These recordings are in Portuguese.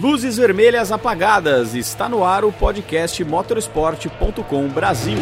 Luzes vermelhas apagadas. Está no ar o podcast motorsport.com Brasil.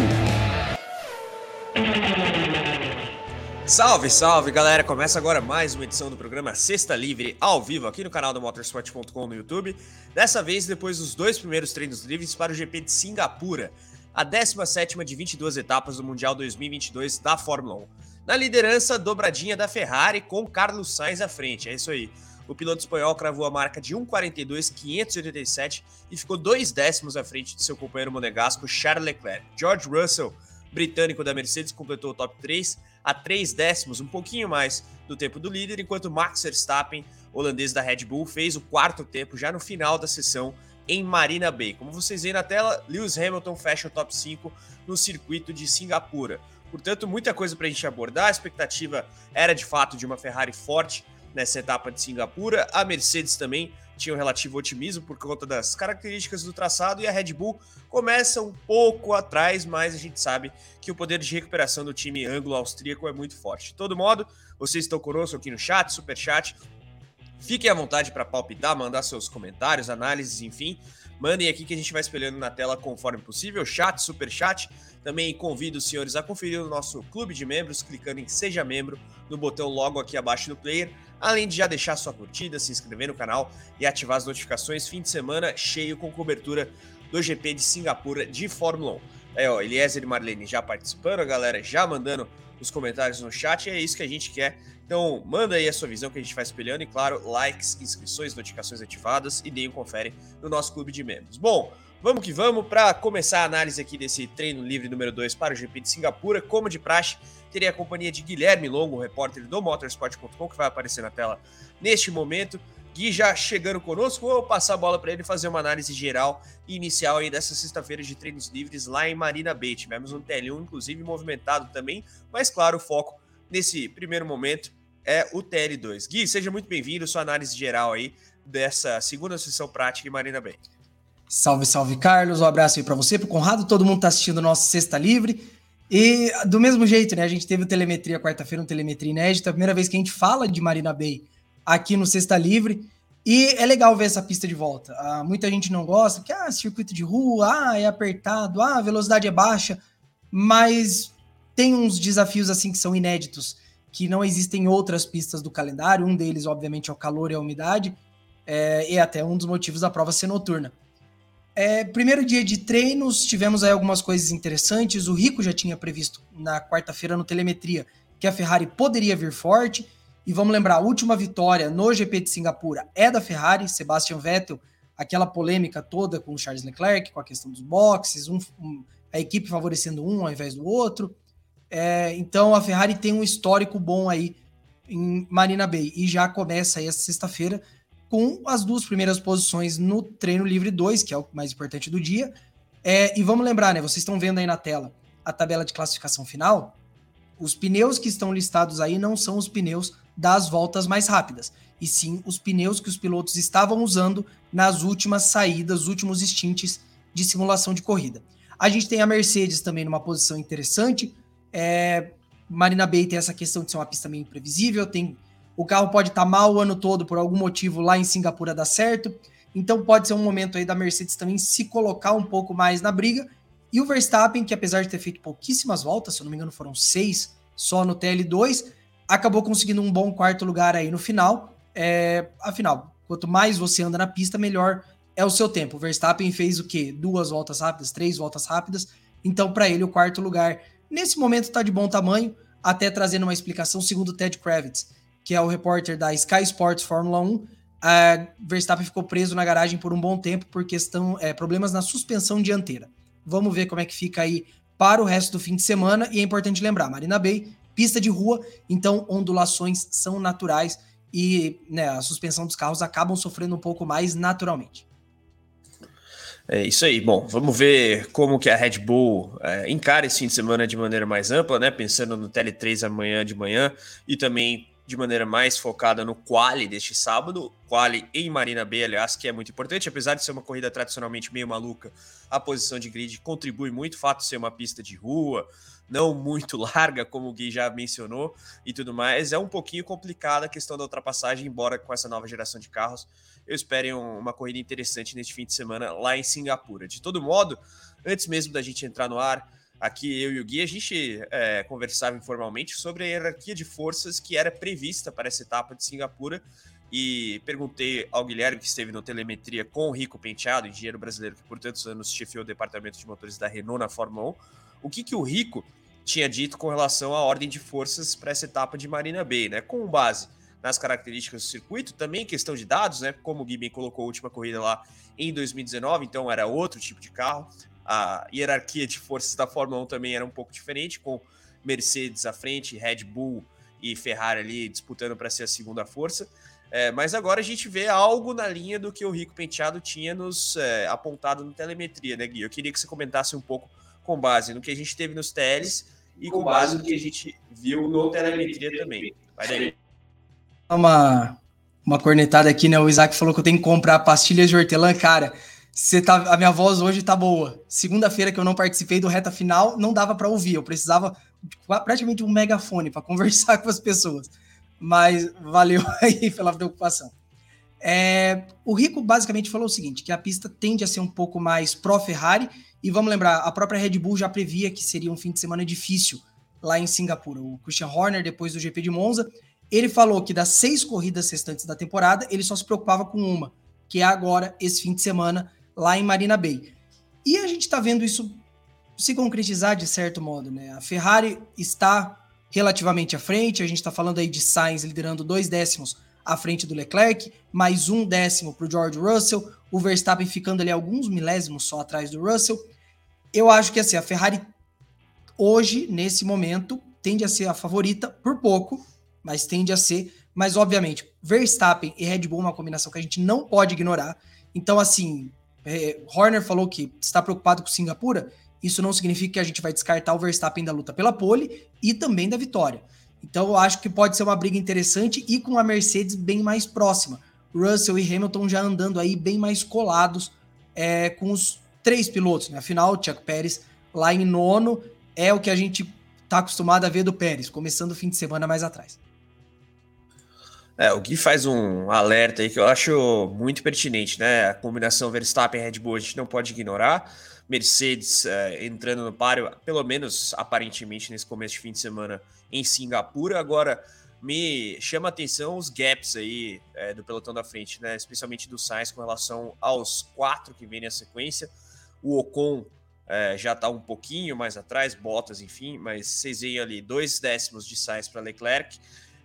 Salve, salve galera! Começa agora mais uma edição do programa Sexta Livre ao vivo aqui no canal do motorsport.com no YouTube. Dessa vez, depois dos dois primeiros treinos livres para o GP de Singapura, a 17 de 22 etapas do Mundial 2022 da Fórmula 1. Na liderança, dobradinha da Ferrari com Carlos Sainz à frente. É isso aí. O piloto espanhol cravou a marca de 1,42,587 e ficou dois décimos à frente de seu companheiro monegasco Charles Leclerc. George Russell, britânico da Mercedes, completou o top 3 a três décimos, um pouquinho mais do tempo do líder, enquanto Max Verstappen, holandês da Red Bull, fez o quarto tempo já no final da sessão em Marina Bay. Como vocês veem na tela, Lewis Hamilton fecha o top 5 no circuito de Singapura. Portanto, muita coisa para a gente abordar. A expectativa era de fato de uma Ferrari forte nessa etapa de Singapura. A Mercedes também tinha um relativo otimismo por conta das características do traçado e a Red Bull começa um pouco atrás, mas a gente sabe que o poder de recuperação do time anglo-austríaco é muito forte. De todo modo, vocês estão conosco aqui no chat, super chat. Fiquem à vontade para palpitar, mandar seus comentários, análises, enfim. Mandem aqui que a gente vai espelhando na tela conforme possível, chat, super chat. Também convido os senhores a conferir o nosso clube de membros, clicando em Seja Membro no botão logo aqui abaixo do player além de já deixar sua curtida, se inscrever no canal e ativar as notificações. Fim de semana cheio com cobertura do GP de Singapura de Fórmula 1. Aí, ó, Eliezer e Marlene já participando, a galera já mandando os comentários no chat, e é isso que a gente quer. Então, manda aí a sua visão que a gente vai espelhando, e claro, likes, inscrições, notificações ativadas e deem confere no nosso clube de membros. Bom, Vamos que vamos para começar a análise aqui desse treino livre número 2 para o GP de Singapura. Como de praxe, terei a companhia de Guilherme Longo, repórter do motorsport.com, que vai aparecer na tela neste momento. Gui já chegando conosco, vou passar a bola para ele fazer uma análise geral e inicial aí dessa sexta-feira de treinos livres lá em Marina Bay. Tivemos um TL1, inclusive, movimentado também, mas claro, o foco nesse primeiro momento é o TL2. Gui, seja muito bem-vindo, sua análise geral aí dessa segunda sessão prática em Marina Bay. Salve, salve, Carlos. Um abraço aí para você, pro Conrado. Todo mundo tá assistindo o nosso Sexta Livre. E do mesmo jeito, né? A gente teve o Telemetria quarta-feira, um Telemetria inédito. É a primeira vez que a gente fala de Marina Bay aqui no Sexta Livre. E é legal ver essa pista de volta. Ah, muita gente não gosta, porque ah, circuito de rua, ah, é apertado, ah, a velocidade é baixa. Mas tem uns desafios assim que são inéditos, que não existem em outras pistas do calendário. Um deles, obviamente, é o calor e a umidade. É, e até um dos motivos da prova ser noturna. É, primeiro dia de treinos, tivemos aí algumas coisas interessantes. O Rico já tinha previsto na quarta-feira no Telemetria que a Ferrari poderia vir forte. E vamos lembrar, a última vitória no GP de Singapura é da Ferrari, Sebastian Vettel, aquela polêmica toda com o Charles Leclerc, com a questão dos boxes, um, um, a equipe favorecendo um ao invés do outro. É, então a Ferrari tem um histórico bom aí em Marina Bay e já começa aí essa sexta-feira com as duas primeiras posições no treino livre 2, que é o mais importante do dia. É, e vamos lembrar, né? Vocês estão vendo aí na tela a tabela de classificação final. Os pneus que estão listados aí não são os pneus das voltas mais rápidas, e sim os pneus que os pilotos estavam usando nas últimas saídas, últimos stints de simulação de corrida. A gente tem a Mercedes também numa posição interessante. É, Marina Bay tem essa questão de ser uma pista meio imprevisível, tem o carro pode estar tá mal o ano todo por algum motivo lá em Singapura dar certo. Então pode ser um momento aí da Mercedes também se colocar um pouco mais na briga. E o Verstappen, que apesar de ter feito pouquíssimas voltas, se eu não me engano foram seis só no TL2, acabou conseguindo um bom quarto lugar aí no final. É, afinal, quanto mais você anda na pista, melhor é o seu tempo. O Verstappen fez o quê? Duas voltas rápidas, três voltas rápidas. Então, para ele, o quarto lugar, nesse momento, está de bom tamanho. Até trazendo uma explicação, segundo o Ted Kravitz que é o repórter da Sky Sports Fórmula 1, a Verstappen ficou preso na garagem por um bom tempo por questão é, problemas na suspensão dianteira. Vamos ver como é que fica aí para o resto do fim de semana. E é importante lembrar, Marina Bay, pista de rua, então ondulações são naturais e né, a suspensão dos carros acabam sofrendo um pouco mais naturalmente. É isso aí. Bom, vamos ver como que a Red Bull é, encara esse fim de semana de maneira mais ampla, né? Pensando no TL3 amanhã de manhã e também de maneira mais focada no quali deste sábado, quali em Marina Bay, aliás, que é muito importante, apesar de ser uma corrida tradicionalmente meio maluca, a posição de grid contribui muito, o fato de ser uma pista de rua, não muito larga, como o Gui já mencionou e tudo mais, é um pouquinho complicada a questão da ultrapassagem, embora com essa nova geração de carros, eu espero uma corrida interessante neste fim de semana lá em Singapura. De todo modo, antes mesmo da gente entrar no ar, aqui eu e o Gui, a gente é, conversava informalmente sobre a hierarquia de forças que era prevista para essa etapa de Singapura e perguntei ao Guilherme, que esteve no Telemetria com o Rico Penteado, engenheiro brasileiro que por tantos anos chefiou o departamento de motores da Renault na Fórmula 1, o que, que o Rico tinha dito com relação à ordem de forças para essa etapa de Marina Bay, né? Com base nas características do circuito, também questão de dados, né? Como o Gui bem colocou a última corrida lá em 2019, então era outro tipo de carro a hierarquia de forças da Fórmula 1 também era um pouco diferente, com Mercedes à frente, Red Bull e Ferrari ali disputando para ser a segunda força. É, mas agora a gente vê algo na linha do que o Rico Penteado tinha nos é, apontado no telemetria, né, Gui? Eu queria que você comentasse um pouco com base no que a gente teve nos teles e com base no que a gente viu no telemetria também. Vai daí. Uma, uma cornetada aqui, né? O Isaac falou que eu tenho que comprar pastilhas de hortelã. Cara, você tá, a minha voz hoje tá boa. Segunda-feira que eu não participei do reta final, não dava para ouvir. Eu precisava praticamente um megafone para conversar com as pessoas. Mas valeu aí pela preocupação. É, o Rico basicamente falou o seguinte: que a pista tende a ser um pouco mais pró-Ferrari. E vamos lembrar, a própria Red Bull já previa que seria um fim de semana difícil lá em Singapura. O Christian Horner, depois do GP de Monza, ele falou que das seis corridas restantes da temporada, ele só se preocupava com uma, que é agora, esse fim de semana, lá em Marina Bay. E a gente está vendo isso se concretizar de certo modo, né? A Ferrari está relativamente à frente, a gente está falando aí de Sainz liderando dois décimos à frente do Leclerc, mais um décimo para o George Russell, o Verstappen ficando ali alguns milésimos só atrás do Russell. Eu acho que assim, a Ferrari hoje, nesse momento, tende a ser a favorita por pouco, mas tende a ser. Mas, obviamente, Verstappen e Red Bull é uma combinação que a gente não pode ignorar. Então, assim, é, Horner falou que está preocupado com Singapura, isso não significa que a gente vai descartar o Verstappen da luta pela pole e também da vitória. Então eu acho que pode ser uma briga interessante e com a Mercedes bem mais próxima. Russell e Hamilton já andando aí bem mais colados é, com os três pilotos. Né? Afinal, o Chuck Pérez lá em nono é o que a gente está acostumado a ver do Pérez, começando o fim de semana mais atrás. É, o Gui faz um alerta aí que eu acho muito pertinente, né? A combinação Verstappen e Red Bull a gente não pode ignorar. Mercedes é, entrando no páreo, pelo menos aparentemente nesse começo de fim de semana em Singapura. Agora, me chama a atenção os gaps aí é, do pelotão da frente, né? Especialmente do Sainz com relação aos quatro que vêm na sequência. O Ocon é, já está um pouquinho mais atrás, Bottas, enfim, mas vocês veem ali dois décimos de Sainz para Leclerc.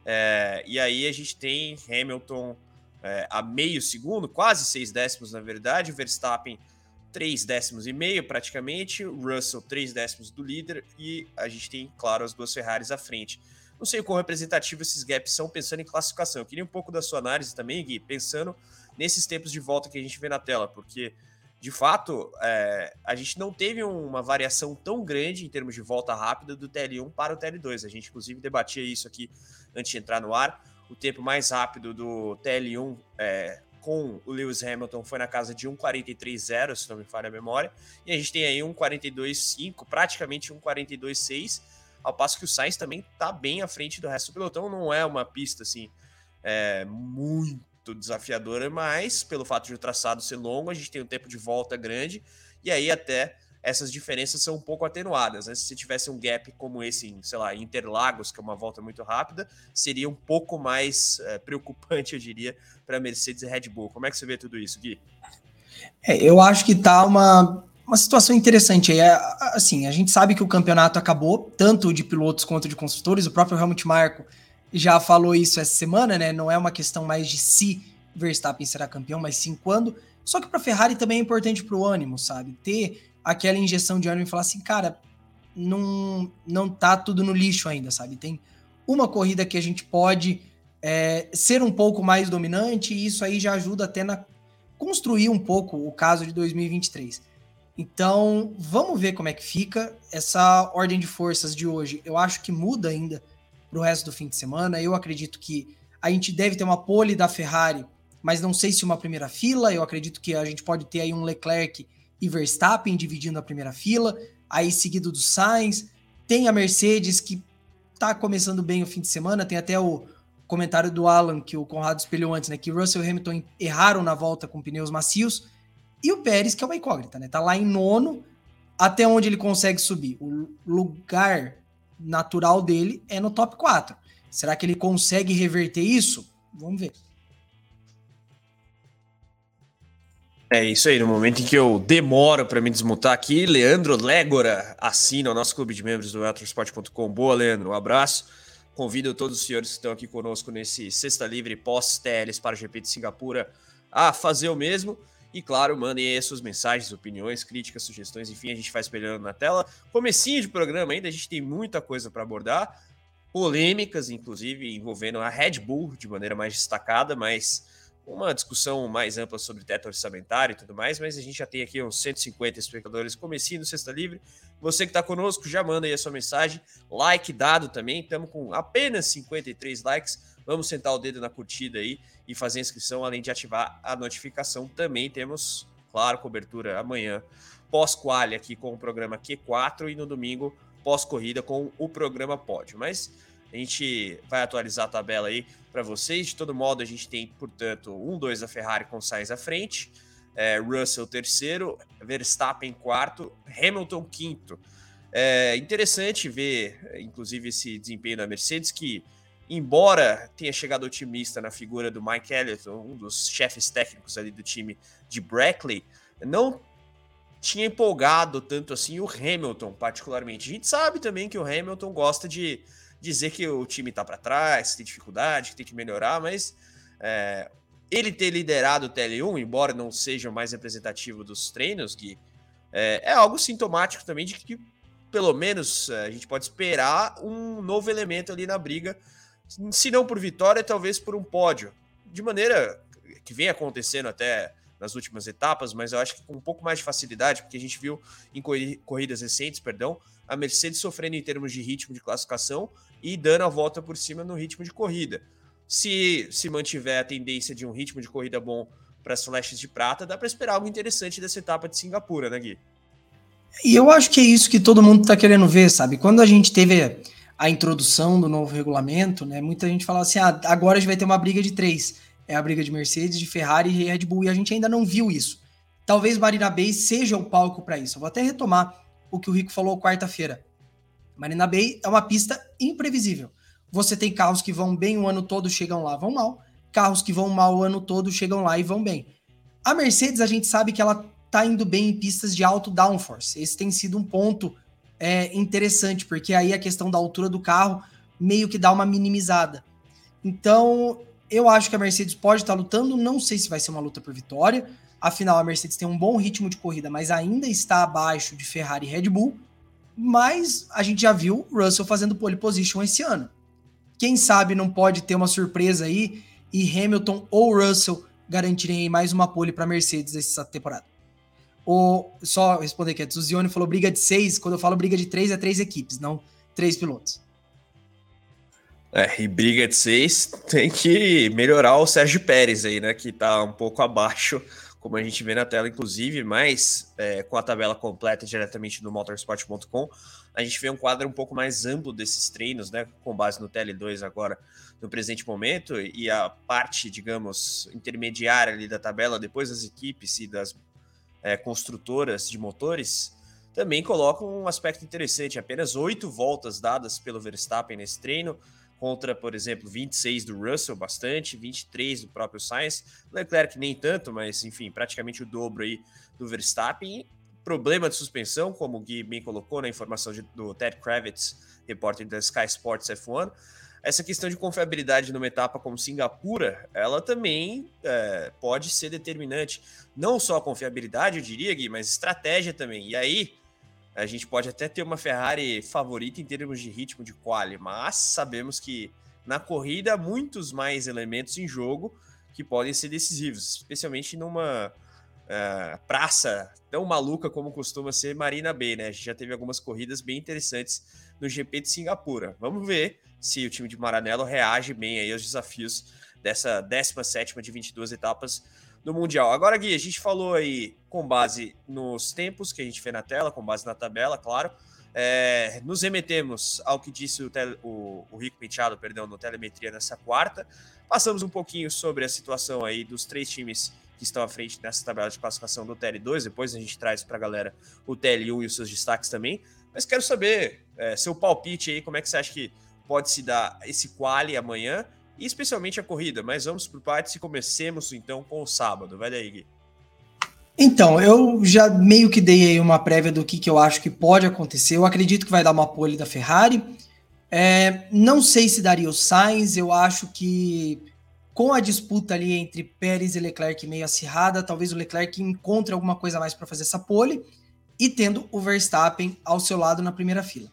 É, e aí a gente tem Hamilton é, a meio segundo, quase seis décimos na verdade, Verstappen três décimos e meio praticamente, Russell três décimos do líder e a gente tem, claro, as duas Ferraris à frente. Não sei quão representativo esses gaps são pensando em classificação. Eu queria um pouco da sua análise também, Gui, pensando nesses tempos de volta que a gente vê na tela, porque de fato, é, a gente não teve uma variação tão grande em termos de volta rápida do TL1 para o TL2. A gente, inclusive, debatia isso aqui antes de entrar no ar. O tempo mais rápido do TL1 é, com o Lewis Hamilton foi na casa de 1,43,0, se não me falha a memória. E a gente tem aí 1,42,5, praticamente 1,42,6, ao passo que o Sainz também está bem à frente do resto do pelotão. Não é uma pista assim é, muito muito desafiadora, mas pelo fato de o traçado ser longo, a gente tem um tempo de volta grande, e aí até essas diferenças são um pouco atenuadas. Né? Se tivesse um gap como esse em, sei lá, Interlagos, que é uma volta muito rápida, seria um pouco mais é, preocupante, eu diria, para Mercedes e Red Bull. Como é que você vê tudo isso, Gui? É, eu acho que tá uma, uma situação interessante aí. É, assim, a gente sabe que o campeonato acabou, tanto de pilotos quanto de construtores. O próprio Helmut Marko já falou isso essa semana, né? Não é uma questão mais de se Verstappen será campeão, mas sim quando. Só que para Ferrari também é importante para o ânimo, sabe? Ter aquela injeção de ânimo e falar assim, cara, não, não tá tudo no lixo ainda, sabe? Tem uma corrida que a gente pode é, ser um pouco mais dominante e isso aí já ajuda até na construir um pouco o caso de 2023. Então, vamos ver como é que fica essa ordem de forças de hoje. Eu acho que muda ainda para o resto do fim de semana. Eu acredito que a gente deve ter uma pole da Ferrari, mas não sei se uma primeira fila. Eu acredito que a gente pode ter aí um Leclerc e Verstappen dividindo a primeira fila, aí seguido do Sainz. Tem a Mercedes que tá começando bem o fim de semana, tem até o comentário do Alan que o Conrado espelhou antes, né, que Russell e Hamilton erraram na volta com pneus macios, e o Pérez que é uma incógnita, né? Tá lá em nono, até onde ele consegue subir. O lugar natural dele é no top 4. Será que ele consegue reverter isso? Vamos ver. É isso aí, no momento em que eu demoro para me desmutar aqui, Leandro Légora assina o nosso clube de membros do Electrosport.com. Boa, Leandro, um abraço. Convido todos os senhores que estão aqui conosco nesse Sexta Livre pós-TLs para o GP de Singapura a fazer o mesmo. E claro, mandem aí suas mensagens, opiniões, críticas, sugestões, enfim, a gente vai espelhando na tela. Comecinho de programa ainda, a gente tem muita coisa para abordar, polêmicas, inclusive, envolvendo a Red Bull de maneira mais destacada, mas uma discussão mais ampla sobre teto orçamentário e tudo mais, mas a gente já tem aqui uns 150 espectadores comecinho no Sexta Livre. Você que está conosco, já manda aí a sua mensagem, like dado também, estamos com apenas 53 likes, vamos sentar o dedo na curtida aí e fazer a inscrição, além de ativar a notificação. Também temos, claro, cobertura amanhã, pós-quali aqui com o programa Q4 e no domingo pós-corrida com o programa Pódio. Mas a gente vai atualizar a tabela aí para vocês. De todo modo, a gente tem, portanto, um, dois da Ferrari com Sainz à frente, é, Russell terceiro, Verstappen quarto, Hamilton quinto. É interessante ver, inclusive, esse desempenho da Mercedes, que embora tenha chegado otimista na figura do Mike Elliott, um dos chefes técnicos ali do time de Brackley, não tinha empolgado tanto assim o Hamilton, particularmente. A gente sabe também que o Hamilton gosta de dizer que o time tá para trás, que tem dificuldade, que tem que melhorar, mas é, ele ter liderado o TL1, embora não seja o mais representativo dos treinos, Gui, é, é algo sintomático também de que, pelo menos, é, a gente pode esperar um novo elemento ali na briga se não por vitória, talvez por um pódio. De maneira que vem acontecendo até nas últimas etapas, mas eu acho que com um pouco mais de facilidade, porque a gente viu em corridas recentes, perdão, a Mercedes sofrendo em termos de ritmo de classificação e dando a volta por cima no ritmo de corrida. Se se mantiver a tendência de um ritmo de corrida bom para as flashes de prata, dá para esperar algo interessante dessa etapa de Singapura, né, Gui? E eu acho que é isso que todo mundo está querendo ver, sabe? Quando a gente teve a introdução do novo regulamento, né? Muita gente fala assim: ah, agora a gente vai ter uma briga de três. É a briga de Mercedes, de Ferrari e Red Bull, e a gente ainda não viu isso. Talvez Marina Bay seja o palco para isso. Eu vou até retomar o que o Rico falou quarta-feira. Marina Bay é uma pista imprevisível. Você tem carros que vão bem o ano todo, chegam lá, vão mal. Carros que vão mal o ano todo, chegam lá e vão bem. A Mercedes, a gente sabe que ela tá indo bem em pistas de alto downforce. Esse tem sido um ponto é interessante, porque aí a questão da altura do carro meio que dá uma minimizada. Então, eu acho que a Mercedes pode estar lutando, não sei se vai ser uma luta por vitória. Afinal, a Mercedes tem um bom ritmo de corrida, mas ainda está abaixo de Ferrari e Red Bull. Mas a gente já viu Russell fazendo pole position esse ano. Quem sabe não pode ter uma surpresa aí e Hamilton ou Russell garantirem mais uma pole para Mercedes essa temporada. O, só responder aqui, o Zione falou briga de seis. Quando eu falo briga de três, é três equipes, não três pilotos. É, e briga de seis tem que melhorar o Sérgio Pérez aí, né? Que tá um pouco abaixo, como a gente vê na tela, inclusive, mas é, com a tabela completa diretamente no motorsport.com, a gente vê um quadro um pouco mais amplo desses treinos, né? Com base no TL2 agora no presente momento, e a parte, digamos, intermediária ali da tabela, depois das equipes e das é, construtoras de motores, também colocam um aspecto interessante. Apenas oito voltas dadas pelo Verstappen nesse treino, contra, por exemplo, 26 do Russell, bastante, 23 do próprio Sainz, Leclerc nem tanto, mas enfim, praticamente o dobro aí do Verstappen. Problema de suspensão, como o Gui bem colocou na informação de, do Ted Kravitz, repórter da Sky Sports F1, essa questão de confiabilidade numa etapa como Singapura, ela também é, pode ser determinante. Não só a confiabilidade, eu diria, Gui, mas estratégia também. E aí, a gente pode até ter uma Ferrari favorita em termos de ritmo de quali, mas sabemos que na corrida há muitos mais elementos em jogo que podem ser decisivos, especialmente numa uh, praça tão maluca como costuma ser Marina Bay, né? A gente já teve algumas corridas bem interessantes no GP de Singapura. Vamos ver se o time de Maranello reage bem aí aos desafios dessa 17 de 22 etapas do Mundial. Agora, Gui, a gente falou aí com base nos tempos que a gente vê na tela, com base na tabela, claro. É, nos remetemos ao que disse o, tele, o, o, Rico Penteado, perdão, no Telemetria nessa quarta. Passamos um pouquinho sobre a situação aí dos três times que estão à frente nessa tabela de classificação do TL2. Depois a gente traz para a galera o TL1 e os seus destaques também. Mas quero saber é, seu palpite aí, como é que você acha que pode se dar esse quali amanhã e especialmente a corrida. Mas vamos por partes e comecemos então com o sábado. Vai daí, Gui. Então, eu já meio que dei aí uma prévia do que, que eu acho que pode acontecer. Eu acredito que vai dar uma pole da Ferrari. É, não sei se daria o Sainz, eu acho que com a disputa ali entre Pérez e Leclerc meio acirrada, talvez o Leclerc encontre alguma coisa mais para fazer essa pole e tendo o Verstappen ao seu lado na primeira fila.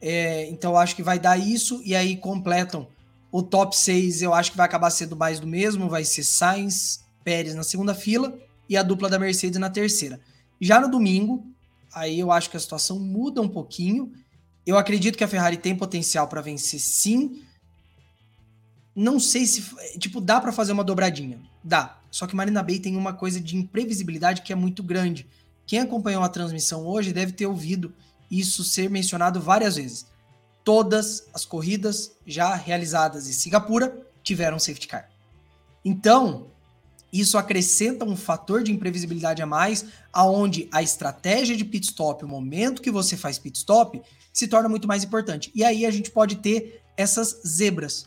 É, então acho que vai dar isso e aí completam o top 6. Eu acho que vai acabar sendo mais do mesmo, vai ser Sainz, Pérez na segunda fila e a dupla da Mercedes na terceira. Já no domingo, aí eu acho que a situação muda um pouquinho. Eu acredito que a Ferrari tem potencial para vencer sim. Não sei se, tipo, dá para fazer uma dobradinha. Dá. Só que Marina Bay tem uma coisa de imprevisibilidade que é muito grande. Quem acompanhou a transmissão hoje deve ter ouvido isso ser mencionado várias vezes. Todas as corridas já realizadas em Singapura tiveram safety car. Então, isso acrescenta um fator de imprevisibilidade a mais, aonde a estratégia de pit stop, o momento que você faz pit stop, se torna muito mais importante. E aí a gente pode ter essas zebras.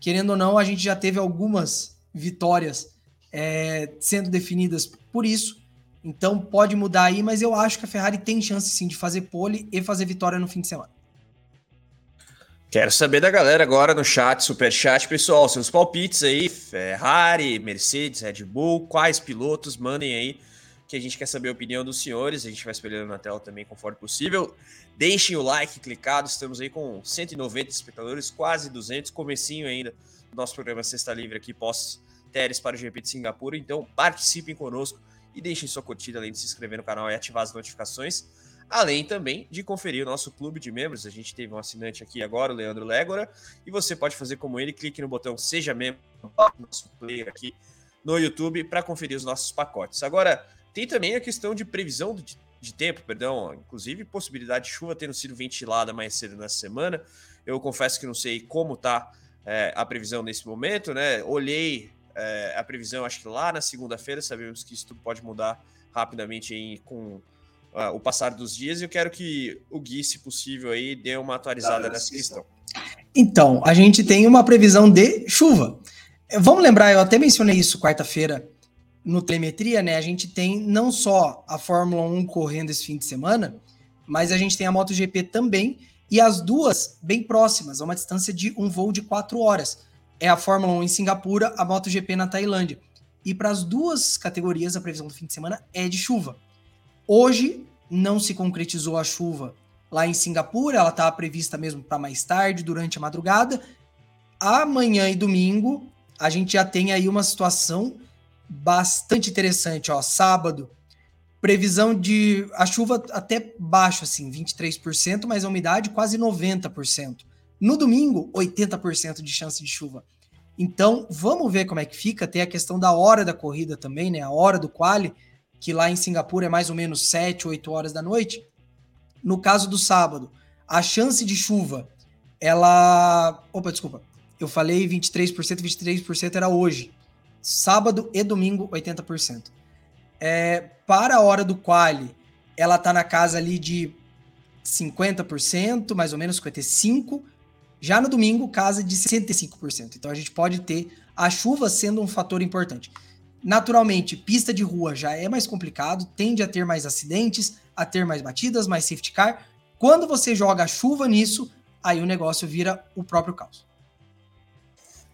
Querendo ou não, a gente já teve algumas vitórias é, sendo definidas por isso. Então pode mudar aí, mas eu acho que a Ferrari tem chance sim de fazer pole e fazer vitória no fim de semana. Quero saber da galera agora no chat, super chat, pessoal, seus palpites aí, Ferrari, Mercedes, Red Bull, quais pilotos, mandem aí, que a gente quer saber a opinião dos senhores, a gente vai espelhando na tela também conforme possível. Deixem o like clicado, estamos aí com 190 espectadores, quase 200, comecinho ainda do nosso programa Sexta Livre aqui, pós-Teres para o GP de Singapura, então participem conosco e deixem sua curtida, além de se inscrever no canal e ativar as notificações além também de conferir o nosso clube de membros. A gente teve um assinante aqui agora, o Leandro Légora, e você pode fazer como ele, clique no botão Seja Membro, nosso player aqui no YouTube, para conferir os nossos pacotes. Agora, tem também a questão de previsão de, de tempo, perdão, inclusive possibilidade de chuva tendo sido ventilada mais cedo nessa semana. Eu confesso que não sei como tá é, a previsão nesse momento, né? Olhei é, a previsão, acho que lá na segunda-feira, sabemos que isso tudo pode mudar rapidamente aí com uh, o passar dos dias e eu quero que o Gui, se possível, aí dê uma atualizada nessa questão. Então, a gente tem uma previsão de chuva. Vamos lembrar, eu até mencionei isso quarta-feira no Telemetria, né? A gente tem não só a Fórmula 1 correndo esse fim de semana, mas a gente tem a MotoGP também, e as duas bem próximas, a uma distância de um voo de quatro horas. É a Fórmula 1 em Singapura, a MotoGP na Tailândia. E para as duas categorias, a previsão do fim de semana é de chuva. Hoje não se concretizou a chuva lá em Singapura, ela estava prevista mesmo para mais tarde, durante a madrugada. Amanhã e domingo, a gente já tem aí uma situação bastante interessante, ó, sábado, previsão de a chuva até baixo assim, 23%, mas a umidade quase 90%. No domingo, 80% de chance de chuva. Então, vamos ver como é que fica. Tem a questão da hora da corrida também, né? A hora do quali que lá em Singapura é mais ou menos 7, 8 horas da noite. No caso do sábado, a chance de chuva, ela. Opa, desculpa. Eu falei 23%, 23% era hoje. Sábado e domingo, 80%. É, para a hora do quali, ela tá na casa ali de 50%, mais ou menos 55%. Já no domingo, casa de 65%. Então a gente pode ter a chuva sendo um fator importante. Naturalmente, pista de rua já é mais complicado, tende a ter mais acidentes, a ter mais batidas, mais safety car. Quando você joga chuva nisso, aí o negócio vira o próprio caos.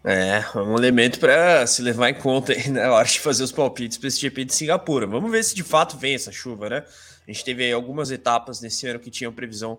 É, um elemento para se levar em conta aí na hora de fazer os palpites para esse GP de Singapura. Vamos ver se de fato vem essa chuva, né? A gente teve algumas etapas nesse ano que tinham previsão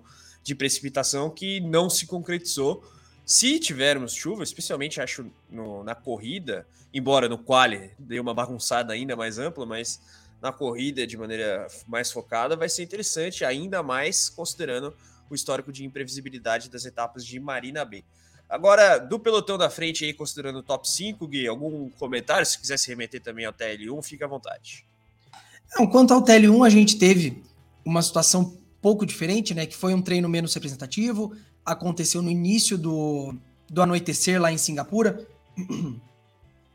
de precipitação que não se concretizou. Se tivermos chuva, especialmente acho no, na corrida, embora no quali dê uma bagunçada ainda mais ampla, mas na corrida de maneira mais focada vai ser interessante, ainda mais considerando o histórico de imprevisibilidade das etapas de Marina Bay. Agora, do pelotão da frente aí, considerando o top 5, Gui, algum comentário? Se quiser se remeter também ao TL1, fica à vontade. Não, quanto ao TL1, a gente teve uma situação pouco diferente, né? Que foi um treino menos representativo, aconteceu no início do, do anoitecer lá em Singapura.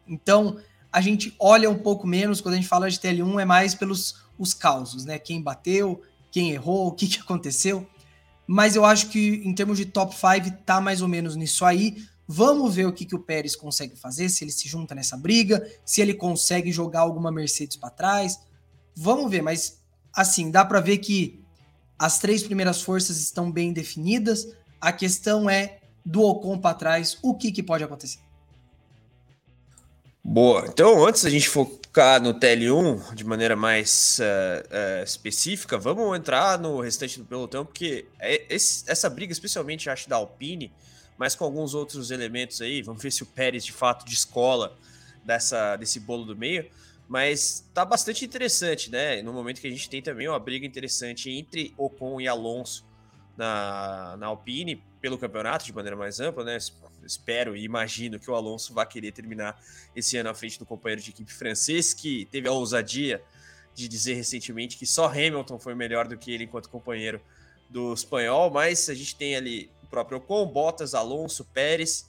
Então, a gente olha um pouco menos, quando a gente fala de TL1, é mais pelos os causos, né? Quem bateu, quem errou, o que, que aconteceu. Mas eu acho que em termos de top 5 tá mais ou menos nisso aí. Vamos ver o que, que o Pérez consegue fazer, se ele se junta nessa briga, se ele consegue jogar alguma Mercedes para trás. Vamos ver, mas assim, dá para ver que as três primeiras forças estão bem definidas. A questão é do Ocon para trás, o que, que pode acontecer? Boa. Então, antes da gente focar no TL1 de maneira mais uh, uh, específica, vamos entrar no restante do pelotão, porque é esse, essa briga, especialmente acho da Alpine, mas com alguns outros elementos aí, vamos ver se o Pérez de fato descola dessa, desse bolo do meio. Mas tá bastante interessante, né? No momento que a gente tem também uma briga interessante entre Ocon e Alonso na, na Alpine pelo campeonato de maneira mais ampla, né? Espero e imagino que o Alonso vá querer terminar esse ano à frente do companheiro de equipe francês, que teve a ousadia de dizer recentemente que só Hamilton foi melhor do que ele enquanto companheiro do espanhol, mas a gente tem ali o próprio Ocon, Bottas, Alonso, Pérez.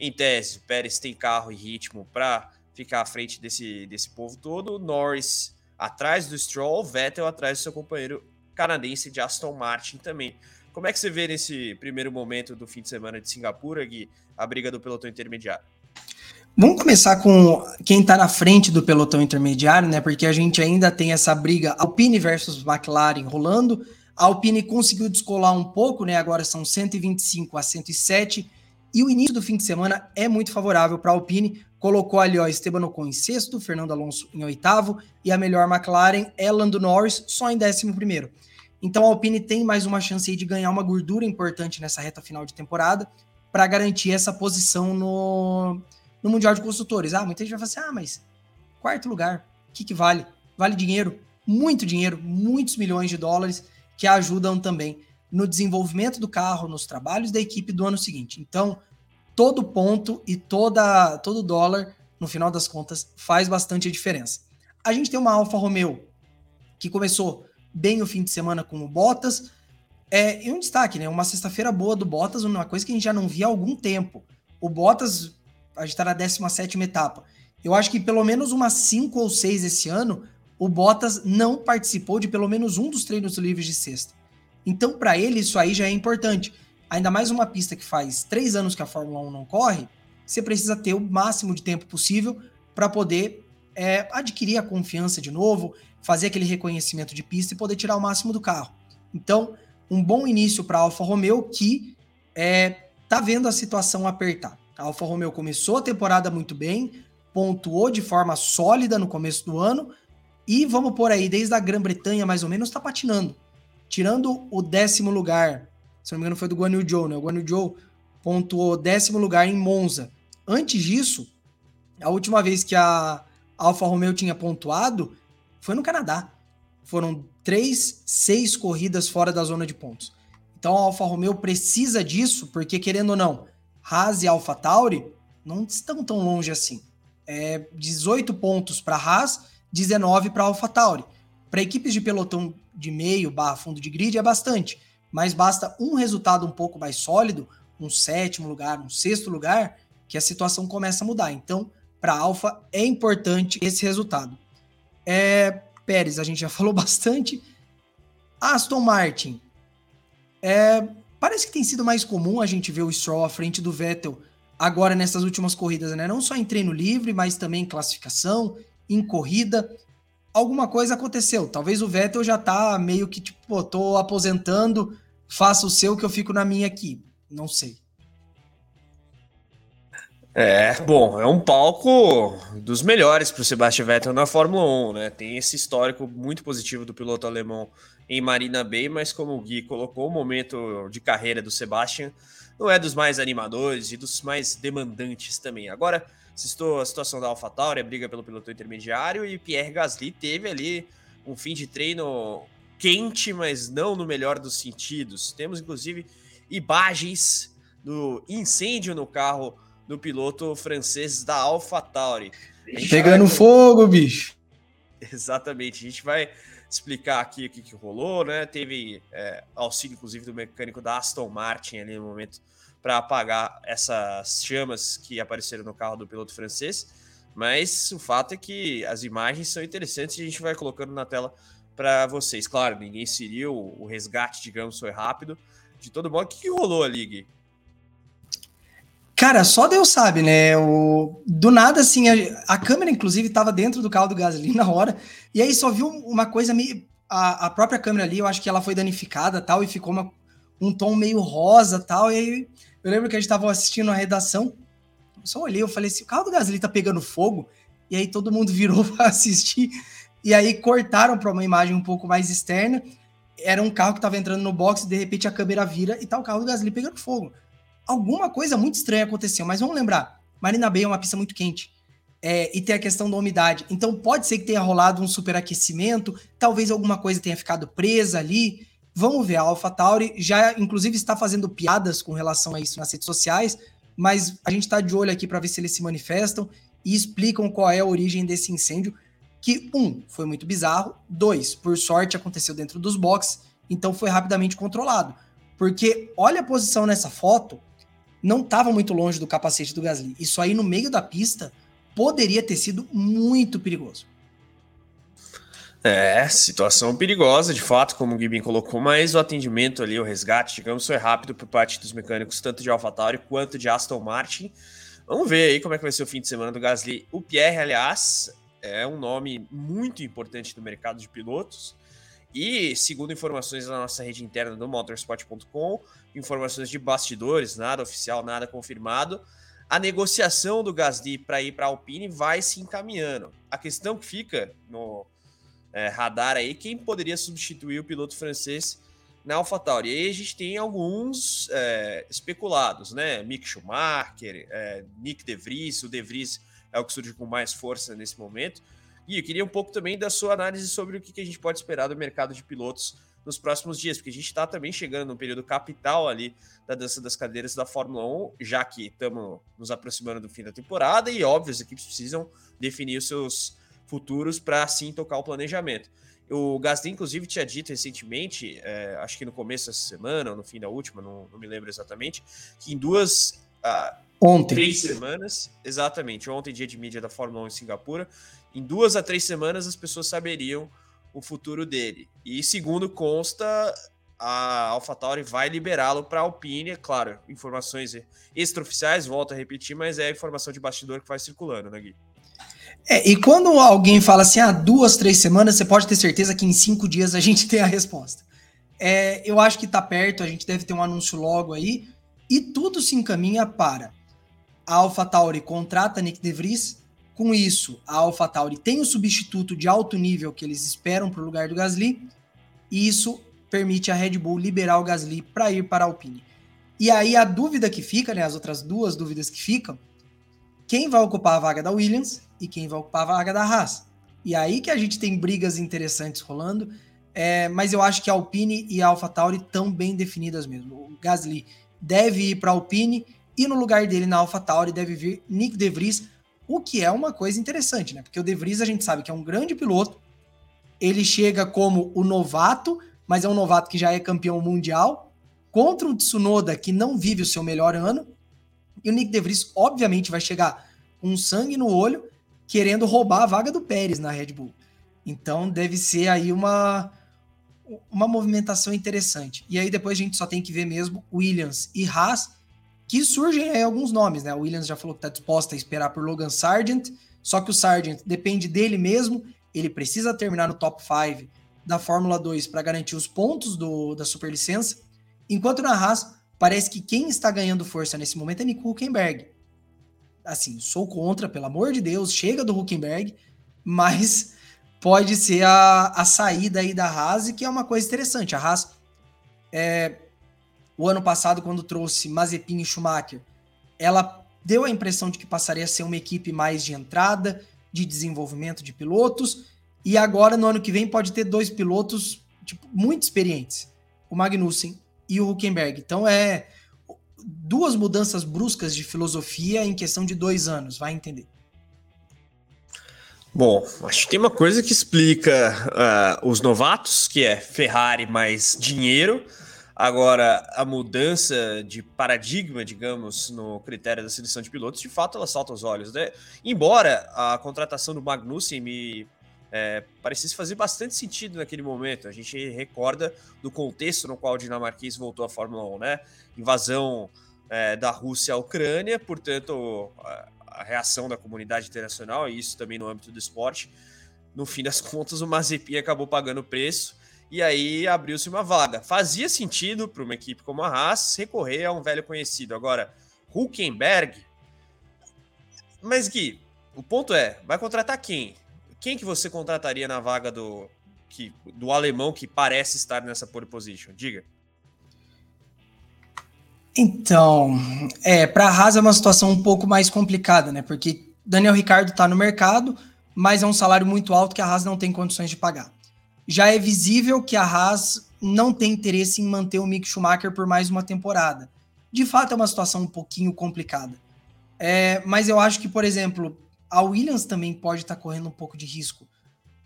Em tese, o Pérez tem carro e ritmo para ficar à frente desse, desse povo todo. Norris atrás do Stroll, Vettel atrás do seu companheiro canadense de Aston Martin também. Como é que você vê nesse primeiro momento do fim de semana de Singapura, Gui, a briga do pelotão intermediário? Vamos começar com quem está na frente do pelotão intermediário, né? Porque a gente ainda tem essa briga Alpine versus McLaren rolando. A Alpine conseguiu descolar um pouco, né? Agora são 125 a 107. E o início do fim de semana é muito favorável para a Alpine, colocou ali ó, Esteban Ocon em sexto, Fernando Alonso em oitavo e a melhor McLaren é Lando Norris só em décimo primeiro. Então a Alpine tem mais uma chance de ganhar uma gordura importante nessa reta final de temporada para garantir essa posição no, no Mundial de Construtores. Ah, muita gente vai falar assim, ah, mas quarto lugar, o que, que vale? Vale dinheiro, muito dinheiro, muitos milhões de dólares que ajudam também no desenvolvimento do carro, nos trabalhos da equipe do ano seguinte. Então, todo ponto e toda todo dólar, no final das contas, faz bastante diferença. A gente tem uma Alfa Romeo que começou bem o fim de semana com o Bottas. É, e um destaque, né? Uma sexta-feira boa do Bottas, uma coisa que a gente já não via há algum tempo. O Bottas, a gente tá na 17 etapa. Eu acho que pelo menos umas 5 ou 6 esse ano, o Bottas não participou de pelo menos um dos treinos livres de sexta. Então, para ele, isso aí já é importante ainda mais uma pista que faz três anos que a Fórmula 1 não corre, você precisa ter o máximo de tempo possível para poder é, adquirir a confiança de novo, fazer aquele reconhecimento de pista e poder tirar o máximo do carro. Então, um bom início para a Alfa Romeo que é, tá vendo a situação apertar. A Alfa Romeo começou a temporada muito bem, pontuou de forma sólida no começo do ano e vamos por aí, desde a Grã-Bretanha mais ou menos, está patinando. Tirando o décimo lugar se não me engano, foi do Guan Yu Zhou, né? O Guan Yu Zhou pontuou décimo lugar em Monza. Antes disso, a última vez que a Alfa Romeo tinha pontuado foi no Canadá. Foram três, seis corridas fora da zona de pontos. Então a Alfa Romeo precisa disso, porque querendo ou não, Haas e Alfa Tauri não estão tão longe assim. É 18 pontos para Haas, 19 para Alfa Tauri. Para equipes de pelotão de meio, barra fundo de grid é bastante mas basta um resultado um pouco mais sólido, um sétimo lugar, um sexto lugar, que a situação começa a mudar. Então, para a Alfa é importante esse resultado. É, Pérez, a gente já falou bastante. Aston Martin. É, parece que tem sido mais comum a gente ver o Stroll à frente do Vettel agora nessas últimas corridas, né? Não só em treino livre, mas também em classificação, em corrida alguma coisa aconteceu. Talvez o Vettel já tá meio que tipo, pô, tô aposentando, faça o seu que eu fico na minha aqui. Não sei. É, bom, é um palco dos melhores para o Sebastian Vettel na Fórmula 1, né? Tem esse histórico muito positivo do piloto alemão em Marina Bay, mas como o Gui colocou, o momento de carreira do Sebastian não é dos mais animadores e dos mais demandantes também. Agora, Assistou a situação da AlphaTauri, a briga pelo piloto intermediário, e Pierre Gasly teve ali um fim de treino quente, mas não no melhor dos sentidos. Temos inclusive imagens do incêndio no carro do piloto francês da AlphaTauri. Pegando vai... fogo, bicho. Exatamente. A gente vai explicar aqui o que, que rolou, né? Teve é, auxílio, inclusive, do mecânico da Aston Martin ali no momento para apagar essas chamas que apareceram no carro do piloto francês. Mas o fato é que as imagens são interessantes e a gente vai colocando na tela para vocês. Claro, ninguém seria o resgate, digamos, foi rápido. De todo modo, o que, que rolou ali, Gui? Cara, só Deus sabe, né? O... Do nada, assim, a, a câmera, inclusive, estava dentro do carro do Gasly na hora, e aí só viu uma coisa meio. A, a própria câmera ali, eu acho que ela foi danificada tal, e ficou uma, um tom meio rosa tal. E aí eu lembro que a gente estava assistindo a redação, só olhei, eu falei assim: o carro do Gasly tá pegando fogo, e aí todo mundo virou para assistir, e aí cortaram para uma imagem um pouco mais externa. Era um carro que estava entrando no box, de repente a câmera vira e tá o carro do Gasly pegando fogo alguma coisa muito estranha aconteceu. Mas vamos lembrar, Marina Bay é uma pista muito quente. É, e tem a questão da umidade. Então pode ser que tenha rolado um superaquecimento, talvez alguma coisa tenha ficado presa ali. Vamos ver, a AlphaTauri já inclusive está fazendo piadas com relação a isso nas redes sociais, mas a gente está de olho aqui para ver se eles se manifestam e explicam qual é a origem desse incêndio, que um, foi muito bizarro, dois, por sorte aconteceu dentro dos boxes, então foi rapidamente controlado. Porque olha a posição nessa foto, não estava muito longe do capacete do Gasly. Isso aí no meio da pista poderia ter sido muito perigoso. É, situação perigosa, de fato, como o Gibin colocou, mas o atendimento ali, o resgate, digamos, foi rápido por parte dos mecânicos, tanto de AlphaTauri quanto de Aston Martin. Vamos ver aí como é que vai ser o fim de semana do Gasly. O Pierre, aliás, é um nome muito importante no mercado de pilotos. E, segundo informações da nossa rede interna do motorsport.com, informações de bastidores, nada oficial, nada confirmado, a negociação do Gasly para ir para a Alpine vai se encaminhando. A questão que fica no é, radar aí, quem poderia substituir o piloto francês na AlphaTauri? E aí a gente tem alguns é, especulados, né? Mick Schumacher, é, Nick De Vries, o De Vries é o que surge com mais força nesse momento. E eu queria um pouco também da sua análise sobre o que, a gente pode esperar do mercado de pilotos nos próximos dias, porque a gente está também chegando num período capital ali da dança das cadeiras da Fórmula 1, já que estamos nos aproximando do fim da temporada e, óbvio, as equipes precisam definir os seus futuros para assim tocar o planejamento. O Gasly, inclusive, tinha dito recentemente, é, acho que no começo dessa semana, ou no fim da última, não, não me lembro exatamente, que em duas. Ah, ontem. Três semanas, exatamente, ontem, dia de mídia da Fórmula 1 em Singapura, em duas a três semanas as pessoas saberiam o futuro dele. E segundo consta, a AlphaTauri vai liberá-lo para a Alpine, é claro, informações extraoficiais, volto a repetir, mas é a informação de bastidor que vai circulando, né, Gui? É, e quando alguém fala assim, ah, duas, três semanas, você pode ter certeza que em cinco dias a gente tem a resposta. É, eu acho que está perto, a gente deve ter um anúncio logo aí, e tudo se encaminha para a AlphaTauri contrata Nick DeVries, com isso, a AlphaTauri tem o substituto de alto nível que eles esperam para o lugar do Gasly, e isso permite a Red Bull liberar o Gasly para ir para a Alpine. E aí a dúvida que fica, né, as outras duas dúvidas que ficam, quem vai ocupar a vaga da Williams e quem vai ocupar a vaga da Haas. E aí que a gente tem brigas interessantes rolando, é, mas eu acho que a Alpine e a AlphaTauri estão bem definidas mesmo. O Gasly deve ir para a Alpine e no lugar dele na AlphaTauri deve vir Nick De Vries, o que é uma coisa interessante, né? Porque o De Vries a gente sabe que é um grande piloto. Ele chega como o novato, mas é um novato que já é campeão mundial, contra o Tsunoda que não vive o seu melhor ano. E o Nick De Vries, obviamente, vai chegar com sangue no olho, querendo roubar a vaga do Pérez na Red Bull. Então deve ser aí uma, uma movimentação interessante. E aí depois a gente só tem que ver mesmo Williams e Haas que surgem aí alguns nomes, né? O Williams já falou que está disposta a esperar por Logan Sargent, só que o Sargent depende dele mesmo, ele precisa terminar no top 5 da Fórmula 2 para garantir os pontos do, da superlicença, enquanto na Haas parece que quem está ganhando força nesse momento é Nico Huckenberg. Assim, sou contra, pelo amor de Deus, chega do Huckenberg, mas pode ser a, a saída aí da Haas, que é uma coisa interessante. A Haas é, o ano passado, quando trouxe Mazepin e Schumacher, ela deu a impressão de que passaria a ser uma equipe mais de entrada, de desenvolvimento de pilotos, e agora no ano que vem pode ter dois pilotos tipo, muito experientes. O Magnussen e o Huckenberg. Então é duas mudanças bruscas de filosofia em questão de dois anos, vai entender. Bom, acho que tem uma coisa que explica uh, os novatos, que é Ferrari mais dinheiro. Agora, a mudança de paradigma, digamos, no critério da seleção de pilotos, de fato, ela salta os olhos. Né? Embora a contratação do Magnussen me é, parecesse fazer bastante sentido naquele momento. A gente recorda do contexto no qual o dinamarquês voltou à Fórmula 1, né? Invasão é, da Rússia à Ucrânia, portanto, a reação da comunidade internacional, e isso também no âmbito do esporte. No fim das contas, o Mazepin acabou pagando o preço e aí abriu-se uma vaga. Fazia sentido para uma equipe como a Haas recorrer a um velho conhecido. Agora, Huckenberg. Mas Gui, o ponto é, vai contratar quem? Quem que você contrataria na vaga do que, do alemão que parece estar nessa pole position? Diga. Então, é, para a Haas é uma situação um pouco mais complicada, né? Porque Daniel Ricardo está no mercado, mas é um salário muito alto que a Haas não tem condições de pagar. Já é visível que a Haas não tem interesse em manter o Mick Schumacher por mais uma temporada. De fato, é uma situação um pouquinho complicada. É, mas eu acho que, por exemplo, a Williams também pode estar tá correndo um pouco de risco.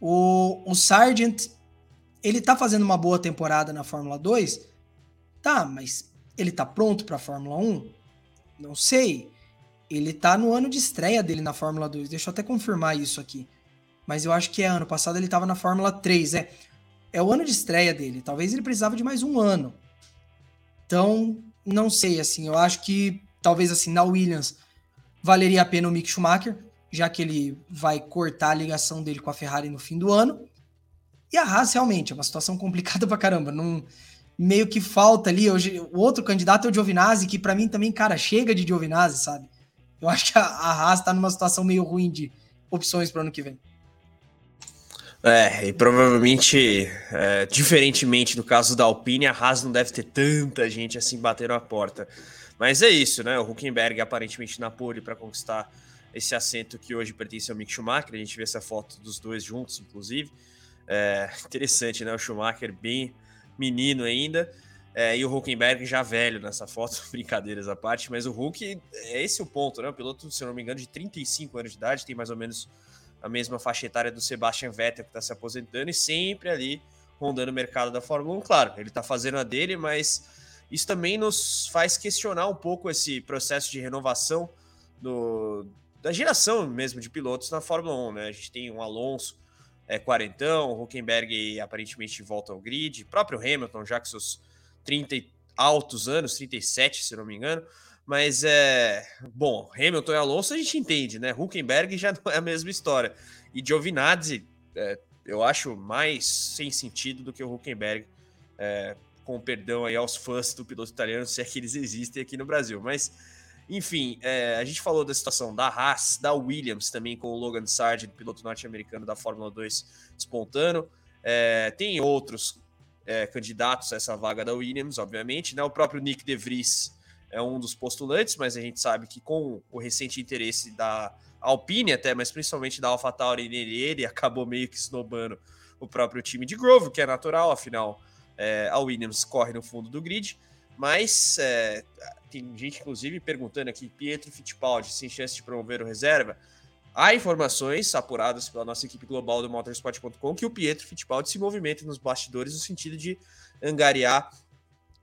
O, o Sargent, ele tá fazendo uma boa temporada na Fórmula 2, tá, mas ele tá pronto para a Fórmula 1? Não sei. Ele tá no ano de estreia dele na Fórmula 2. Deixa eu até confirmar isso aqui. Mas eu acho que é ano passado ele tava na Fórmula 3, é. É o ano de estreia dele. Talvez ele precisava de mais um ano. Então, não sei, assim, eu acho que talvez assim, na Williams valeria a pena o Mick Schumacher, já que ele vai cortar a ligação dele com a Ferrari no fim do ano. E a Haas realmente é uma situação complicada pra caramba. Não, meio que falta ali. Hoje, o outro candidato é o Giovinazzi, que para mim também, cara, chega de Giovinazzi, sabe? Eu acho que a, a Haas tá numa situação meio ruim de opções para ano que vem. É, e provavelmente, é, diferentemente do caso da Alpine, a Haas não deve ter tanta gente assim batendo a porta. Mas é isso, né? O Huckenberg aparentemente na pole para conquistar esse assento que hoje pertence ao Mick Schumacher. A gente vê essa foto dos dois juntos, inclusive. É, interessante, né? O Schumacher bem menino ainda. É, e o Huckenberg já velho nessa foto, brincadeiras à parte, mas o Hulk, é esse o ponto, né? O piloto, se eu não me engano, de 35 anos de idade, tem mais ou menos a mesma faixa etária do Sebastian Vettel, que está se aposentando, e sempre ali rondando o mercado da Fórmula 1. Claro, ele está fazendo a dele, mas isso também nos faz questionar um pouco esse processo de renovação do, da geração mesmo de pilotos na Fórmula 1, né? A gente tem um Alonso é, quarentão, o Huckenberg aparentemente volta ao grid, próprio Hamilton, já com seus 30 altos anos, 37, se não me engano, mas é bom, Hamilton e Alonso a gente entende, né? Huckenberg já não é a mesma história. E Giovinazzi, é, eu acho mais sem sentido do que o Huckenberg, é, com perdão aí aos fãs do piloto italiano, se é que eles existem aqui no Brasil. Mas enfim, é, a gente falou da situação da Haas, da Williams também com o Logan Sargent, piloto norte-americano da Fórmula 2 despontando. É, tem outros é, candidatos a essa vaga da Williams, obviamente. Né? O próprio Nick De Vries é um dos postulantes, mas a gente sabe que com o recente interesse da Alpine até, mas principalmente da AlphaTauri nele, ele acabou meio que snobando o próprio time de Grove, que é natural, afinal é, a Williams corre no fundo do grid. Mas é, tem gente, inclusive, perguntando aqui: Pietro Fittipaldi sem chance de promover o reserva. Há informações apuradas pela nossa equipe global do motorsport.com que o Pietro Fittipaldi se movimenta nos bastidores no sentido de angariar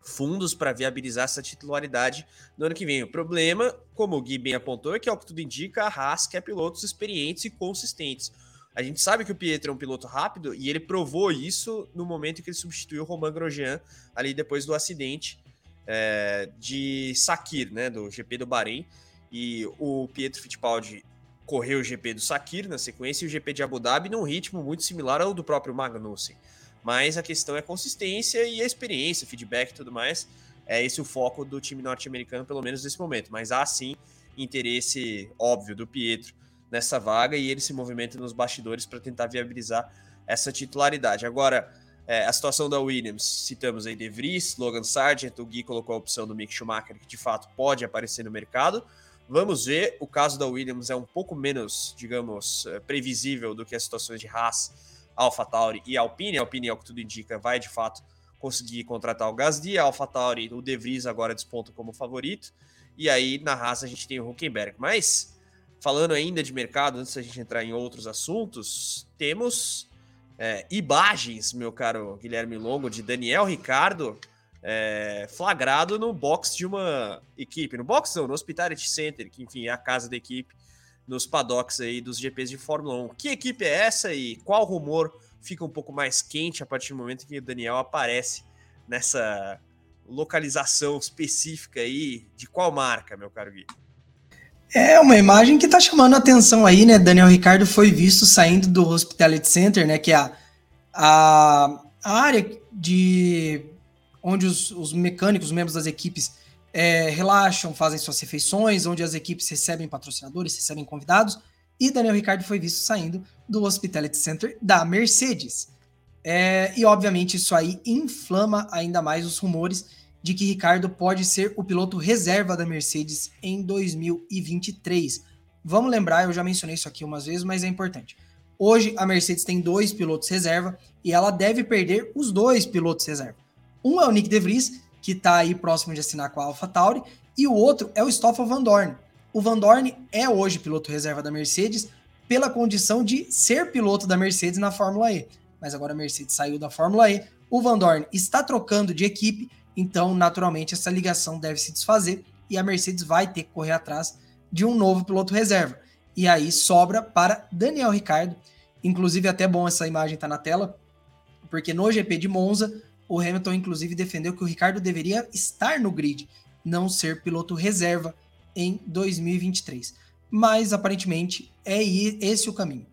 fundos para viabilizar essa titularidade no ano que vem. O problema, como o Gui bem apontou, é que, ao que tudo indica, a Haas quer pilotos experientes e consistentes. A gente sabe que o Pietro é um piloto rápido e ele provou isso no momento em que ele substituiu o Romain Grosjean ali depois do acidente é, de Sakir, né, do GP do Bahrein. E o Pietro Fittipaldi correu o GP do Sakir na sequência e o GP de Abu Dhabi num ritmo muito similar ao do próprio Magnussen. Mas a questão é consistência e a experiência, feedback e tudo mais. É esse o foco do time norte-americano, pelo menos nesse momento. Mas há sim interesse óbvio do Pietro nessa vaga e ele se movimenta nos bastidores para tentar viabilizar essa titularidade. Agora, é, a situação da Williams, citamos aí De Vries, Logan Sargent, o Gui colocou a opção do Mick Schumacher, que de fato pode aparecer no mercado. Vamos ver, o caso da Williams é um pouco menos, digamos, é, previsível do que as situações de Haas AlphaTauri e Alpine. A Alpine, é o que tudo indica, vai de fato conseguir contratar o Gasly. A AlphaTauri, o De Vries agora desponta como favorito. E aí na raça a gente tem o Huckenberg. Mas falando ainda de mercado, antes da gente entrar em outros assuntos, temos é, imagens, meu caro Guilherme Longo, de Daniel Ricardo é, flagrado no box de uma equipe. No box não, no Hospitality Center, que enfim é a casa da equipe nos paddocks aí dos GPs de Fórmula 1. Que equipe é essa e qual rumor fica um pouco mais quente a partir do momento que o Daniel aparece nessa localização específica aí de qual marca, meu caro Gui? É uma imagem que tá chamando a atenção aí, né? Daniel Ricardo foi visto saindo do Hospitality Center, né? Que é a, a, a área de onde os, os mecânicos, os membros das equipes é, relaxam, fazem suas refeições, onde as equipes recebem patrocinadores, recebem convidados. E Daniel Ricardo foi visto saindo do Hospitality Center da Mercedes. É, e obviamente isso aí inflama ainda mais os rumores de que Ricardo pode ser o piloto reserva da Mercedes em 2023. Vamos lembrar, eu já mencionei isso aqui umas vezes, mas é importante. Hoje a Mercedes tem dois pilotos reserva e ela deve perder os dois pilotos reserva. Um é o Nick De Vries, que está aí próximo de assinar com a AlphaTauri, e o outro é o Stoffel Van Dorn. O Van Dorn é hoje piloto reserva da Mercedes pela condição de ser piloto da Mercedes na Fórmula E. Mas agora a Mercedes saiu da Fórmula E, o Van Dorn está trocando de equipe, então naturalmente essa ligação deve se desfazer e a Mercedes vai ter que correr atrás de um novo piloto reserva. E aí sobra para Daniel Ricardo. Inclusive, até bom essa imagem tá na tela, porque no GP de Monza o Hamilton, inclusive, defendeu que o Ricardo deveria estar no grid, não ser piloto reserva em 2023. Mas aparentemente é esse o caminho.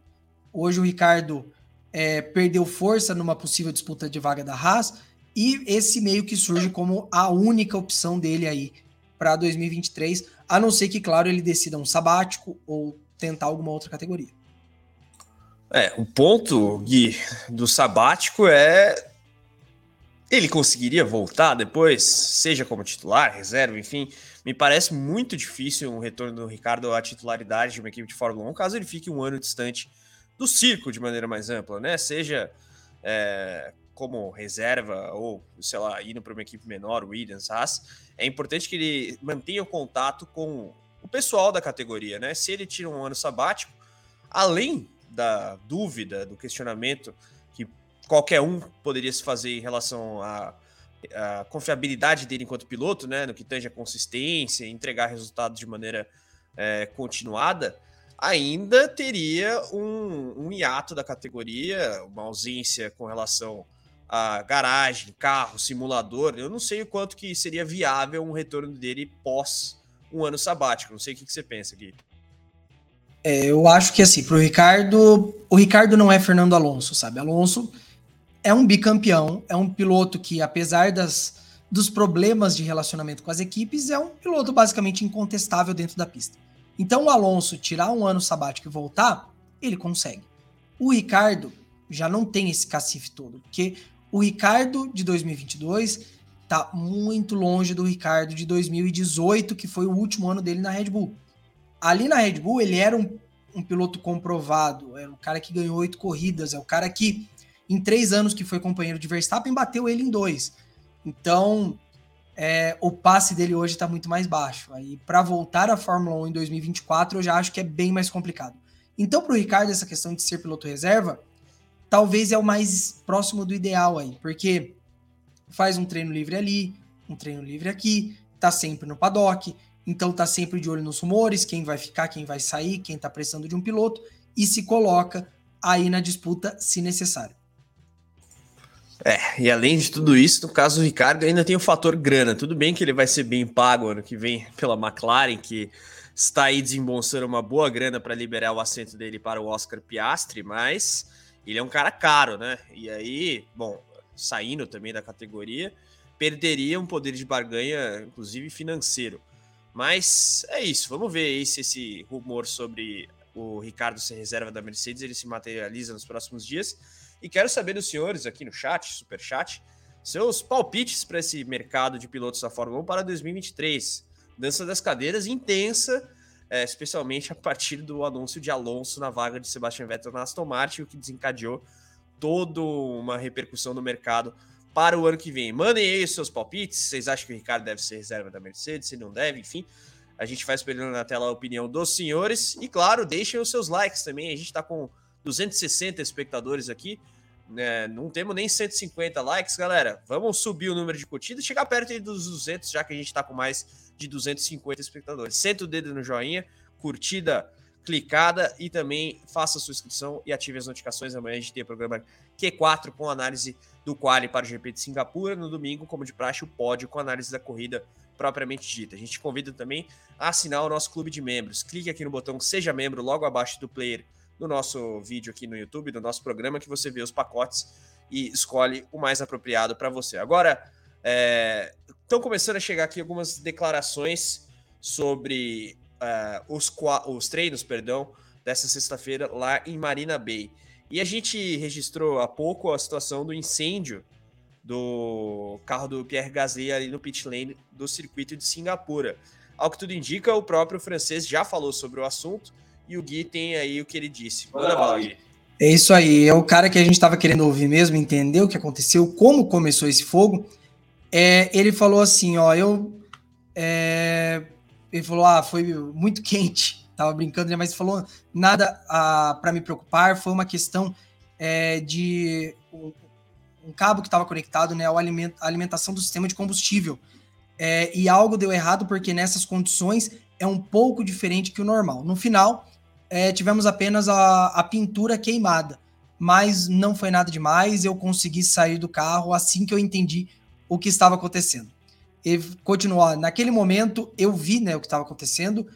Hoje o Ricardo é, perdeu força numa possível disputa de vaga da Haas e esse meio que surge como a única opção dele aí para 2023, a não ser que, claro, ele decida um sabático ou tentar alguma outra categoria. É, o ponto, Gui, do sabático é ele conseguiria voltar depois, seja como titular, reserva, enfim. Me parece muito difícil um retorno do Ricardo à titularidade de uma equipe de Fórmula 1, caso ele fique um ano distante do circo de maneira mais ampla, né? Seja é, como reserva ou, sei lá, indo para uma equipe menor, Williams, Haas. É importante que ele mantenha o contato com o pessoal da categoria, né? Se ele tira um ano sabático, além da dúvida, do questionamento qualquer um poderia se fazer em relação à, à confiabilidade dele enquanto piloto, né, no que tange a consistência, entregar resultados de maneira é, continuada, ainda teria um, um hiato da categoria, uma ausência com relação a garagem, carro, simulador. Eu não sei o quanto que seria viável um retorno dele pós um ano sabático. Não sei o que, que você pensa, Gui. É, eu acho que assim, pro Ricardo, o Ricardo não é Fernando Alonso, sabe? Alonso é um bicampeão, é um piloto que, apesar das, dos problemas de relacionamento com as equipes, é um piloto basicamente incontestável dentro da pista. Então, o Alonso tirar um ano sabático e voltar, ele consegue. O Ricardo já não tem esse cacife todo, porque o Ricardo de 2022 tá muito longe do Ricardo de 2018, que foi o último ano dele na Red Bull. Ali na Red Bull, ele era um, um piloto comprovado, é o cara que ganhou oito corridas, é o cara que em três anos que foi companheiro de Verstappen, bateu ele em dois. Então, é, o passe dele hoje está muito mais baixo. Aí, para voltar à Fórmula 1 em 2024, eu já acho que é bem mais complicado. Então, para o Ricardo, essa questão de ser piloto reserva, talvez é o mais próximo do ideal aí, porque faz um treino livre ali, um treino livre aqui, tá sempre no paddock, então tá sempre de olho nos rumores, quem vai ficar, quem vai sair, quem tá precisando de um piloto, e se coloca aí na disputa se necessário. É, e além de tudo isso, no caso do Ricardo, ainda tem o fator grana. Tudo bem que ele vai ser bem pago ano que vem pela McLaren, que está aí desembolsando uma boa grana para liberar o assento dele para o Oscar Piastri, mas ele é um cara caro, né? E aí, bom, saindo também da categoria, perderia um poder de barganha, inclusive financeiro. Mas é isso, vamos ver aí se esse rumor sobre o Ricardo ser reserva da Mercedes ele se materializa nos próximos dias. E quero saber dos senhores aqui no chat, super chat, seus palpites para esse mercado de pilotos da Fórmula 1 para 2023. Dança das cadeiras intensa, é, especialmente a partir do anúncio de Alonso na vaga de Sebastian Vettel na Aston Martin, o que desencadeou toda uma repercussão no mercado para o ano que vem. Mandem aí os seus palpites. Vocês acham que o Ricardo deve ser reserva da Mercedes? Se não deve, enfim. A gente vai esperando na tela a opinião dos senhores. E claro, deixem os seus likes também. A gente está com 260 espectadores aqui. Né? Não temos nem 150 likes, galera. Vamos subir o número de curtidas chegar perto dos 200, já que a gente está com mais de 250 espectadores. Senta o dedo no joinha, curtida clicada e também faça sua inscrição e ative as notificações. Amanhã a gente tem o programa Q4 com análise do quali para o GP de Singapura. No domingo, como de praxe, o pódio com análise da corrida propriamente dita. A gente convida também a assinar o nosso clube de membros. Clique aqui no botão Seja Membro logo abaixo do player no nosso vídeo aqui no YouTube, do nosso programa, que você vê os pacotes e escolhe o mais apropriado para você. Agora, estão começando a chegar aqui algumas declarações sobre uh, os, os treinos, perdão, dessa sexta-feira lá em Marina Bay. E a gente registrou há pouco a situação do incêndio do carro do Pierre Gasly ali no pit lane do circuito de Singapura. Ao que tudo indica, o próprio francês já falou sobre o assunto e o Gui tem aí o que ele disse. Manda bala, Gui. É isso aí, é o cara que a gente estava querendo ouvir mesmo, entender o que aconteceu, como começou esse fogo. É, ele falou assim, ó, eu é, ele falou: ah, foi muito quente. Tava brincando, né? mas falou nada para me preocupar. Foi uma questão é, de um, cabo que estava conectado, né? A alimentação do sistema de combustível. É, e algo deu errado porque nessas condições é um pouco diferente que o normal. No final, é, tivemos apenas a, a pintura queimada, mas não foi nada demais. Eu consegui sair do carro assim que eu entendi o que estava acontecendo e continuar. Naquele momento, eu vi né, o que estava acontecendo,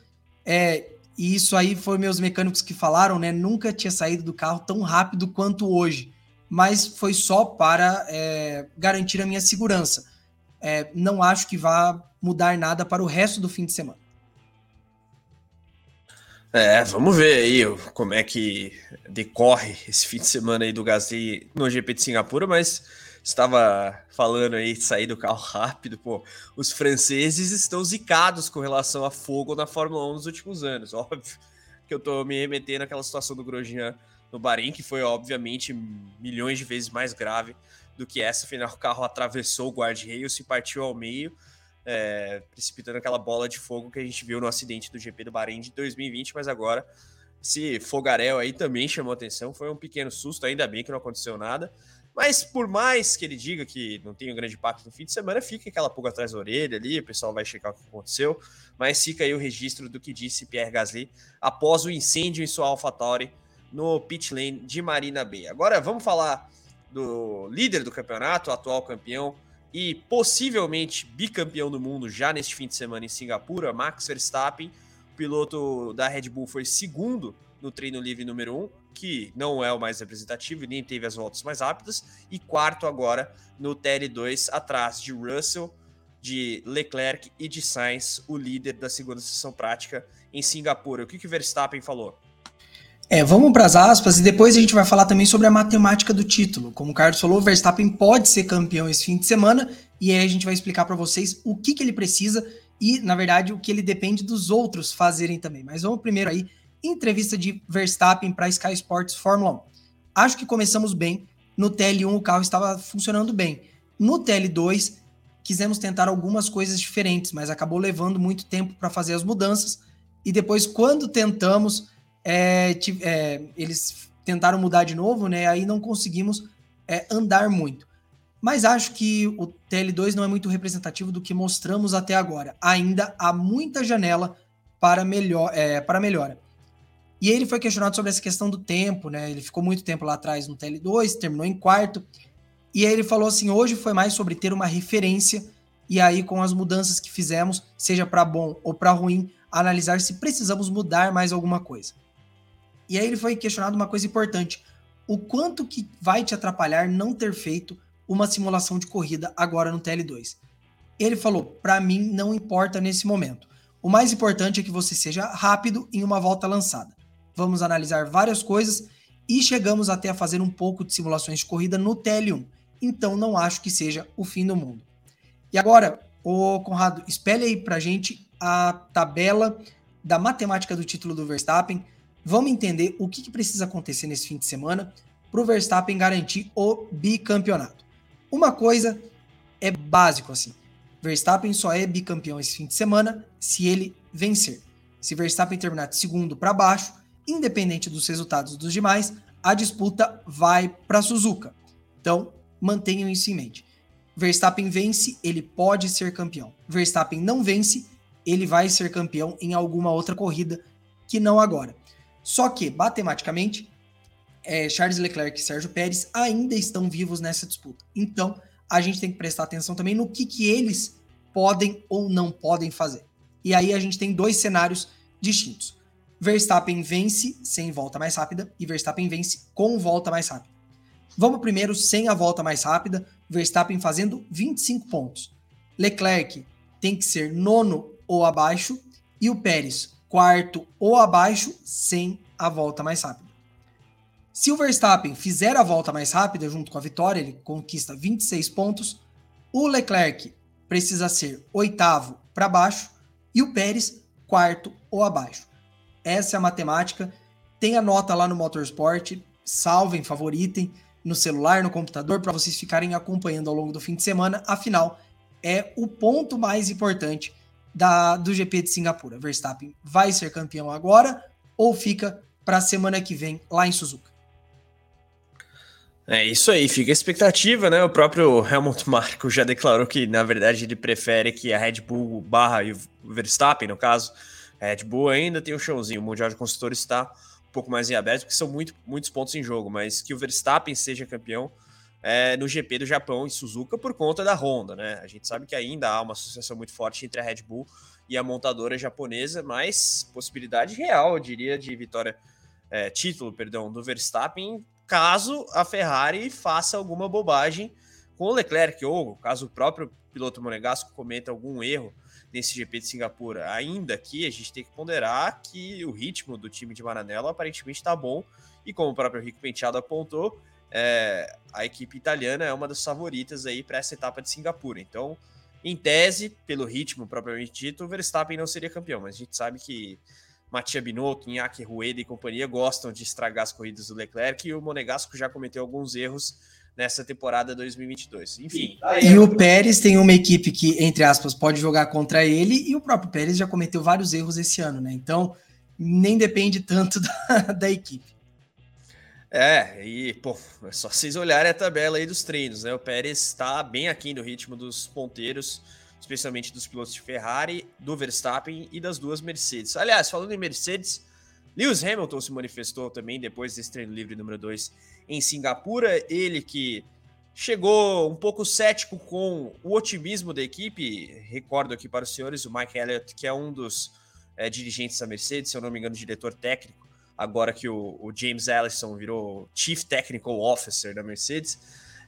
é, e isso aí foi meus mecânicos que falaram, né? Nunca tinha saído do carro tão rápido quanto hoje, mas foi só para é, garantir a minha segurança. É, não acho que vá mudar nada para o resto do fim de semana. É, vamos ver aí como é que decorre esse fim de semana aí do Gasly no GP de Singapura, mas estava falando aí de sair do carro rápido, pô, os franceses estão zicados com relação a fogo na Fórmula 1 nos últimos anos. Óbvio que eu tô me remetendo àquela situação do Grosjean no Bahrein, que foi obviamente milhões de vezes mais grave do que essa. Afinal, o carro atravessou o guarda-reio, se partiu ao meio, é, precipitando aquela bola de fogo que a gente viu no acidente do GP do Bahrein de 2020, mas agora esse fogaréu aí também chamou atenção. Foi um pequeno susto, ainda bem que não aconteceu nada. Mas por mais que ele diga que não tem um grande impacto no fim de semana, fica aquela pulga atrás da orelha ali, o pessoal vai checar o que aconteceu. Mas fica aí o registro do que disse Pierre Gasly após o incêndio em sua AlphaTauri no pit lane de Marina Bay. Agora vamos falar do líder do campeonato, atual campeão e possivelmente bicampeão do mundo já neste fim de semana em Singapura, Max Verstappen. O piloto da Red Bull foi segundo no treino livre número 1, um, que não é o mais representativo nem teve as voltas mais rápidas, e quarto agora no TL2, atrás de Russell, de Leclerc e de Sainz, o líder da segunda sessão prática em Singapura. O que, que o Verstappen falou? É, vamos para as aspas e depois a gente vai falar também sobre a matemática do título. Como o Carlos falou, o Verstappen pode ser campeão esse fim de semana e aí a gente vai explicar para vocês o que, que ele precisa e, na verdade, o que ele depende dos outros fazerem também. Mas vamos primeiro aí entrevista de Verstappen para Sky Sports Fórmula 1. Acho que começamos bem. No TL1 o carro estava funcionando bem. No TL2 quisemos tentar algumas coisas diferentes, mas acabou levando muito tempo para fazer as mudanças. E depois, quando tentamos, é, é, eles tentaram mudar de novo, né? Aí não conseguimos é, andar muito. Mas acho que o TL2 não é muito representativo do que mostramos até agora. Ainda há muita janela para, melhor, é, para melhora. E ele foi questionado sobre essa questão do tempo, né? Ele ficou muito tempo lá atrás no TL2, terminou em quarto. E aí ele falou assim: hoje foi mais sobre ter uma referência, e aí, com as mudanças que fizemos, seja para bom ou para ruim, analisar se precisamos mudar mais alguma coisa. E aí ele foi questionado uma coisa importante: o quanto que vai te atrapalhar não ter feito uma simulação de corrida agora no TL2? Ele falou: para mim não importa nesse momento. O mais importante é que você seja rápido em uma volta lançada vamos analisar várias coisas e chegamos até a fazer um pouco de simulações de corrida no TL1. Então não acho que seja o fim do mundo. E agora, o Conrado, espelhe aí pra gente a tabela da matemática do título do Verstappen. Vamos entender o que, que precisa acontecer nesse fim de semana para o Verstappen garantir o bicampeonato. Uma coisa é básico assim: Verstappen só é bicampeão esse fim de semana se ele vencer. Se Verstappen terminar de segundo para baixo, independente dos resultados dos demais, a disputa vai para Suzuka. Então, mantenham isso em mente. Verstappen vence, ele pode ser campeão. Verstappen não vence, ele vai ser campeão em alguma outra corrida que não agora. Só que, matematicamente, é, Charles Leclerc e Sérgio Pérez ainda estão vivos nessa disputa. Então, a gente tem que prestar atenção também no que, que eles podem ou não podem fazer. E aí a gente tem dois cenários distintos. Verstappen vence sem volta mais rápida e Verstappen vence com volta mais rápida. Vamos primeiro sem a volta mais rápida, Verstappen fazendo 25 pontos. Leclerc tem que ser nono ou abaixo e o Pérez quarto ou abaixo sem a volta mais rápida. Se o Verstappen fizer a volta mais rápida junto com a vitória, ele conquista 26 pontos. O Leclerc precisa ser oitavo para baixo e o Pérez quarto ou abaixo. Essa é a matemática. Tem a nota lá no Motorsport, salvem, favoritem no celular, no computador, para vocês ficarem acompanhando ao longo do fim de semana. Afinal, é o ponto mais importante da, do GP de Singapura. Verstappen vai ser campeão agora ou fica para a semana que vem lá em Suzuka? É isso aí, fica a expectativa, né? O próprio Helmut Marko já declarou que, na verdade, ele prefere que a Red Bull barra e o Verstappen, no caso, Red Bull ainda tem um chãozinho, o Mundial de Construtores está um pouco mais em aberto, porque são muito, muitos pontos em jogo, mas que o Verstappen seja campeão é, no GP do Japão em Suzuka por conta da Honda, né? A gente sabe que ainda há uma associação muito forte entre a Red Bull e a montadora japonesa, mas possibilidade real, eu diria, de vitória, é, título, perdão, do Verstappen caso a Ferrari faça alguma bobagem com o Leclerc, ou caso o próprio piloto monegasco cometa algum erro nesse GP de Singapura. Ainda que a gente tem que ponderar que o ritmo do time de Maranello aparentemente está bom, e como o próprio Rico Penteado apontou, é, a equipe italiana é uma das favoritas aí para essa etapa de Singapura. Então, em tese, pelo ritmo propriamente dito, o Verstappen não seria campeão, mas a gente sabe que Mattia Binotto, Iñaki Rueda e companhia gostam de estragar as corridas do Leclerc e o Monegasco já cometeu alguns erros nessa temporada 2022. Enfim. E o Pérez tem uma equipe que, entre aspas, pode jogar contra ele e o próprio Pérez já cometeu vários erros esse ano, né? Então, nem depende tanto da, da equipe. É, e, pô, é só vocês olharem a tabela aí dos treinos, né? O Pérez está bem aquém do ritmo dos ponteiros especialmente dos pilotos de Ferrari, do Verstappen e das duas Mercedes. Aliás, falando em Mercedes, Lewis Hamilton se manifestou também depois desse treino livre número 2 em Singapura. Ele que chegou um pouco cético com o otimismo da equipe. Recordo aqui para os senhores o Mike Elliott, que é um dos é, dirigentes da Mercedes, se eu não me engano, diretor técnico, agora que o, o James Allison virou Chief Technical Officer da Mercedes.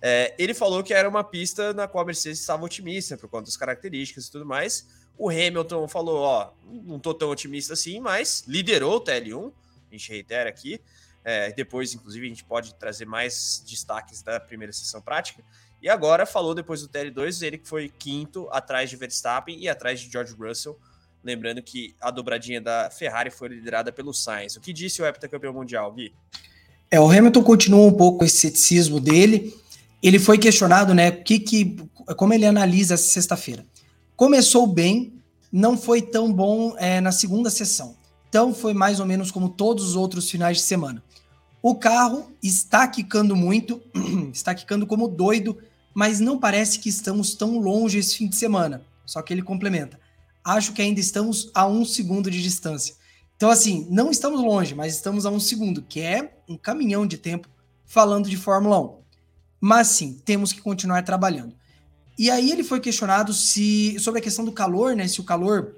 É, ele falou que era uma pista na qual a Mercedes estava otimista por conta das características e tudo mais. O Hamilton falou: Ó, não tô tão otimista assim, mas liderou o TL1. A gente reitera aqui. É, depois, inclusive, a gente pode trazer mais destaques da primeira sessão prática. E agora falou depois do TL2, ele que foi quinto atrás de Verstappen e atrás de George Russell. Lembrando que a dobradinha da Ferrari foi liderada pelo Sainz. O que disse o heptacampeão mundial, Gui? É, o Hamilton continua um pouco esse ceticismo dele ele foi questionado, né, que, que, como ele analisa essa sexta-feira. Começou bem, não foi tão bom é, na segunda sessão. Então foi mais ou menos como todos os outros finais de semana. O carro está quicando muito, está quicando como doido, mas não parece que estamos tão longe esse fim de semana. Só que ele complementa. Acho que ainda estamos a um segundo de distância. Então, assim, não estamos longe, mas estamos a um segundo, que é um caminhão de tempo falando de Fórmula 1. Mas sim, temos que continuar trabalhando. E aí ele foi questionado se sobre a questão do calor, né? Se o calor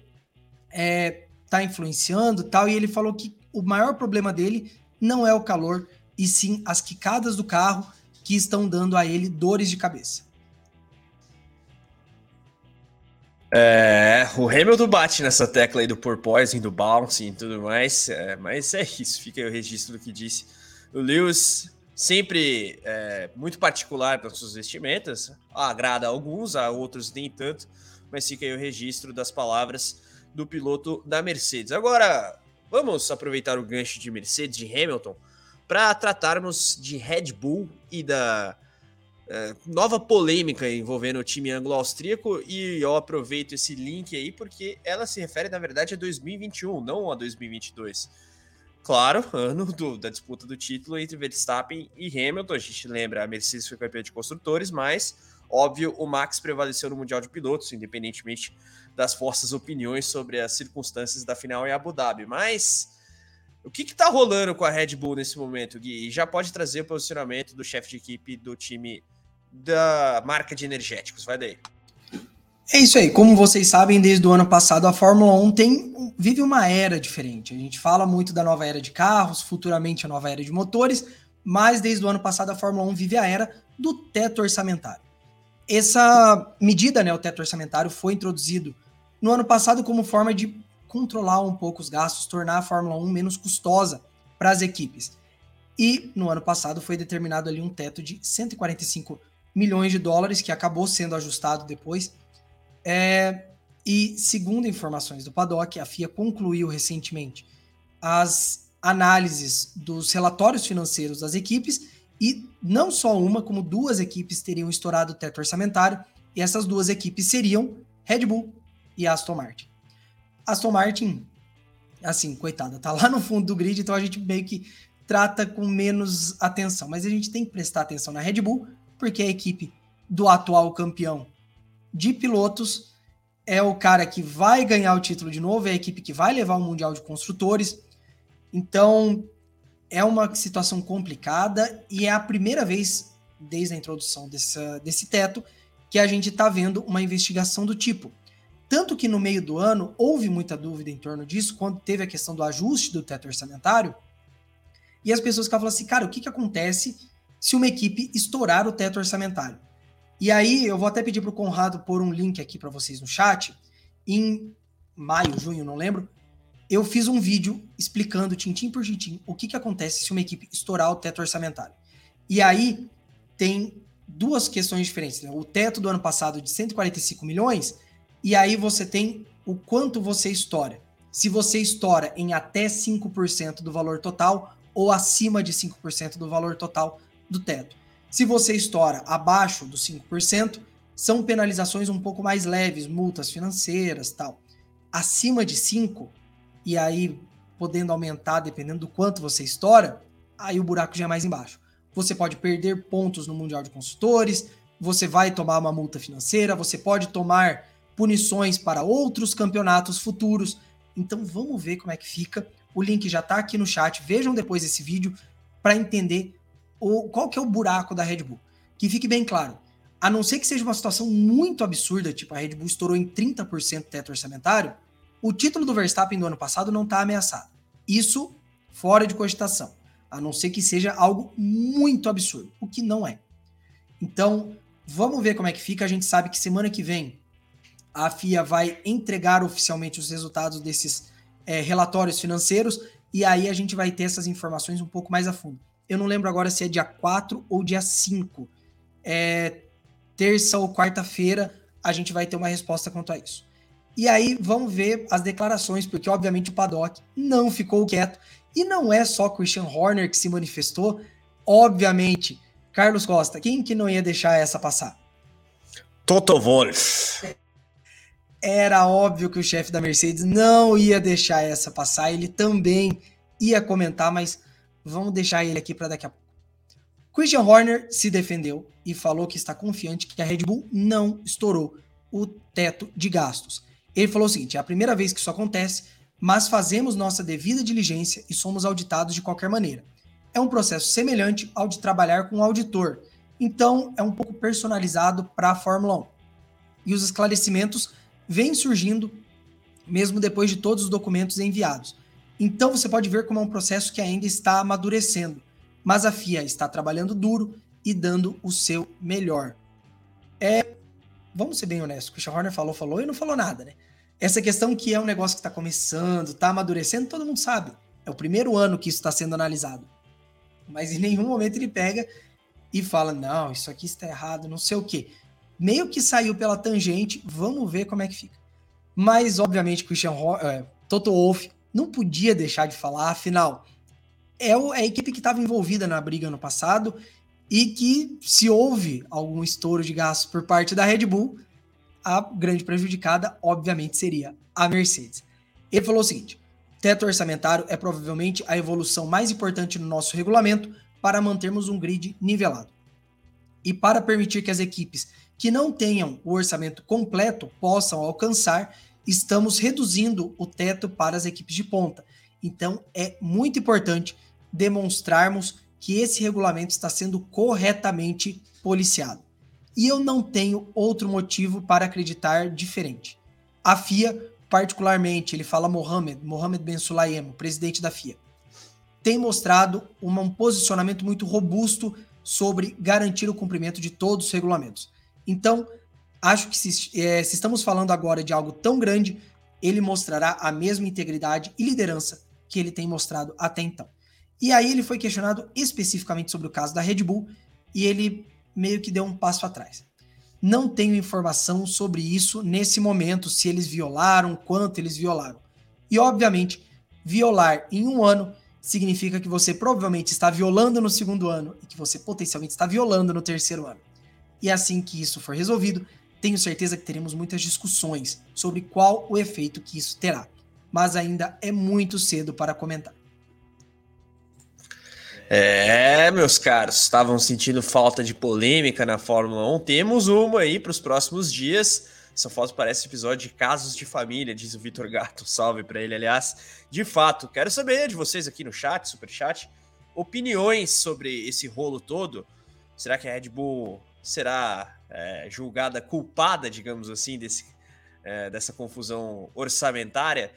é, tá influenciando tal, e ele falou que o maior problema dele não é o calor, e sim as quicadas do carro que estão dando a ele dores de cabeça. É, o Hamilton bate nessa tecla aí do porpoising, do bouncing e tudo mais, é, mas é isso, fica aí o registro do que disse o Lewis sempre é, muito particular nas suas vestimentas, agrada a alguns, a outros nem tanto, mas fica aí o registro das palavras do piloto da Mercedes. Agora, vamos aproveitar o gancho de Mercedes, de Hamilton, para tratarmos de Red Bull e da é, nova polêmica envolvendo o time anglo-austríaco. E eu aproveito esse link aí porque ela se refere, na verdade, a 2021, não a 2022. Claro, ano do, da disputa do título entre Verstappen e Hamilton. A gente lembra, a Mercedes foi campeã de construtores, mas, óbvio, o Max prevaleceu no Mundial de Pilotos, independentemente das forças opiniões sobre as circunstâncias da final em Abu Dhabi. Mas o que está rolando com a Red Bull nesse momento, Gui? E já pode trazer o posicionamento do chefe de equipe do time da marca de energéticos. Vai daí. É isso aí. Como vocês sabem, desde o ano passado a Fórmula 1 tem, vive uma era diferente. A gente fala muito da nova era de carros, futuramente a nova era de motores, mas desde o ano passado a Fórmula 1 vive a era do teto orçamentário. Essa medida, né, o teto orçamentário, foi introduzido no ano passado como forma de controlar um pouco os gastos, tornar a Fórmula 1 menos custosa para as equipes. E no ano passado foi determinado ali um teto de 145 milhões de dólares, que acabou sendo ajustado depois. É, e segundo informações do Paddock, a FIA concluiu recentemente as análises dos relatórios financeiros das equipes e não só uma, como duas equipes teriam estourado o teto orçamentário, e essas duas equipes seriam Red Bull e Aston Martin. Aston Martin, assim, coitada, tá lá no fundo do grid, então a gente meio que trata com menos atenção. Mas a gente tem que prestar atenção na Red Bull, porque a equipe do atual campeão de pilotos é o cara que vai ganhar o título de novo, é a equipe que vai levar o Mundial de Construtores. Então, é uma situação complicada e é a primeira vez desde a introdução dessa, desse teto que a gente está vendo uma investigação do tipo. Tanto que no meio do ano houve muita dúvida em torno disso, quando teve a questão do ajuste do teto orçamentário, e as pessoas ficavam assim, cara, o que, que acontece se uma equipe estourar o teto orçamentário? E aí eu vou até pedir para o Conrado pôr um link aqui para vocês no chat. Em maio, junho, não lembro, eu fiz um vídeo explicando, tintim por tintim, o que, que acontece se uma equipe estourar o teto orçamentário. E aí tem duas questões diferentes. Né? O teto do ano passado de 145 milhões, e aí você tem o quanto você estoura. Se você estoura em até 5% do valor total ou acima de 5% do valor total do teto. Se você estoura abaixo dos 5%, são penalizações um pouco mais leves, multas financeiras, tal. Acima de 5 e aí podendo aumentar dependendo do quanto você estoura, aí o buraco já é mais embaixo. Você pode perder pontos no Mundial de Consultores, você vai tomar uma multa financeira, você pode tomar punições para outros campeonatos futuros. Então vamos ver como é que fica. O link já está aqui no chat. Vejam depois esse vídeo para entender o, qual que é o buraco da Red Bull. Que fique bem claro. A não ser que seja uma situação muito absurda, tipo a Red Bull estourou em 30% teto orçamentário, o título do Verstappen do ano passado não está ameaçado. Isso fora de cogitação. A não ser que seja algo muito absurdo, o que não é. Então, vamos ver como é que fica. A gente sabe que semana que vem a FIA vai entregar oficialmente os resultados desses é, relatórios financeiros e aí a gente vai ter essas informações um pouco mais a fundo. Eu não lembro agora se é dia 4 ou dia 5. É, terça ou quarta-feira a gente vai ter uma resposta quanto a isso. E aí vamos ver as declarações, porque obviamente o Paddock não ficou quieto. E não é só Christian Horner que se manifestou. Obviamente, Carlos Costa, quem que não ia deixar essa passar? Toto Wolff. Era óbvio que o chefe da Mercedes não ia deixar essa passar. Ele também ia comentar, mas vamos deixar ele aqui para daqui a pouco. Christian Horner se defendeu e falou que está confiante que a Red Bull não estourou o teto de gastos. Ele falou o seguinte: é a primeira vez que isso acontece, mas fazemos nossa devida diligência e somos auditados de qualquer maneira. É um processo semelhante ao de trabalhar com um auditor, então é um pouco personalizado para a Fórmula 1. E os esclarecimentos vêm surgindo mesmo depois de todos os documentos enviados. Então você pode ver como é um processo que ainda está amadurecendo, mas a FIA está trabalhando duro e dando o seu melhor. É, vamos ser bem honestos, o Christian Horner falou, falou e não falou nada, né? Essa questão que é um negócio que está começando, está amadurecendo, todo mundo sabe. É o primeiro ano que isso está sendo analisado. Mas em nenhum momento ele pega e fala: não, isso aqui está errado, não sei o quê. Meio que saiu pela tangente, vamos ver como é que fica. Mas, obviamente, Christian é, Toto Wolff não podia deixar de falar, afinal, é a equipe que estava envolvida na briga no passado e que, se houve algum estouro de gastos por parte da Red Bull, a grande prejudicada, obviamente, seria a Mercedes. Ele falou o seguinte: teto orçamentário é provavelmente a evolução mais importante no nosso regulamento para mantermos um grid nivelado. E para permitir que as equipes que não tenham o orçamento completo possam alcançar, estamos reduzindo o teto para as equipes de ponta. Então é muito importante demonstrarmos que esse regulamento está sendo corretamente policiado. E eu não tenho outro motivo para acreditar diferente. A FIA, particularmente, ele fala Mohamed, Mohamed Ben Sulayem, presidente da FIA, tem mostrado um posicionamento muito robusto sobre garantir o cumprimento de todos os regulamentos. Então, acho que se, é, se estamos falando agora de algo tão grande, ele mostrará a mesma integridade e liderança que ele tem mostrado até então. E aí ele foi questionado especificamente sobre o caso da Red Bull e ele meio que deu um passo atrás. Não tenho informação sobre isso nesse momento, se eles violaram, quanto eles violaram. E obviamente, violar em um ano significa que você provavelmente está violando no segundo ano e que você potencialmente está violando no terceiro ano. E assim que isso for resolvido, tenho certeza que teremos muitas discussões sobre qual o efeito que isso terá. Mas ainda é muito cedo para comentar. É, meus caros, estavam sentindo falta de polêmica na Fórmula 1. Temos uma aí para os próximos dias. Essa foto parece episódio de Casos de Família, diz o Vitor Gato. Salve para ele, aliás. De fato, quero saber de vocês aqui no chat, super chat, opiniões sobre esse rolo todo. Será que a Red Bull será é, julgada culpada, digamos assim, desse, é, dessa confusão orçamentária?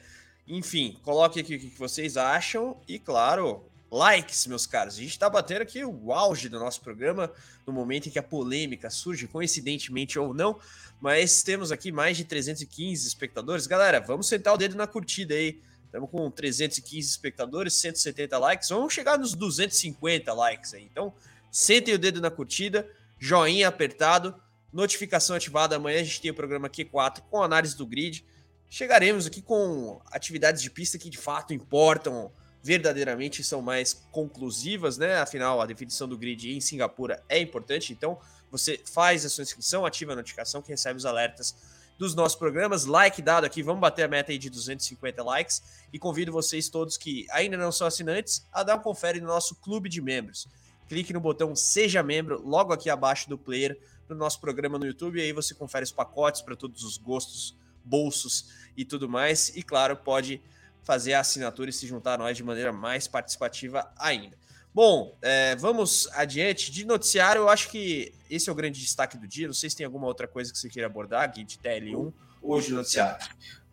Enfim, coloque aqui o que vocês acham e, claro, likes, meus caros. A gente está batendo aqui o auge do nosso programa, no momento em que a polêmica surge, coincidentemente ou não, mas temos aqui mais de 315 espectadores. Galera, vamos sentar o dedo na curtida aí. Estamos com 315 espectadores, 170 likes. Vamos chegar nos 250 likes aí. Então, sentem o dedo na curtida, joinha apertado, notificação ativada. Amanhã a gente tem o programa Q4 com análise do grid. Chegaremos aqui com atividades de pista que de fato importam verdadeiramente são mais conclusivas, né? Afinal, a definição do grid em Singapura é importante, então você faz a sua inscrição, ativa a notificação que recebe os alertas dos nossos programas. Like dado aqui, vamos bater a meta aí de 250 likes e convido vocês todos que ainda não são assinantes a dar um confere no nosso clube de membros. Clique no botão Seja Membro logo aqui abaixo do player do nosso programa no YouTube e aí você confere os pacotes para todos os gostos, bolsos e tudo mais. E claro, pode fazer a assinatura e se juntar a nós de maneira mais participativa ainda. Bom, é, vamos adiante. De noticiário, eu acho que esse é o grande destaque do dia. Não sei se tem alguma outra coisa que você queira abordar, Gui, de TL1, hoje no noticiário.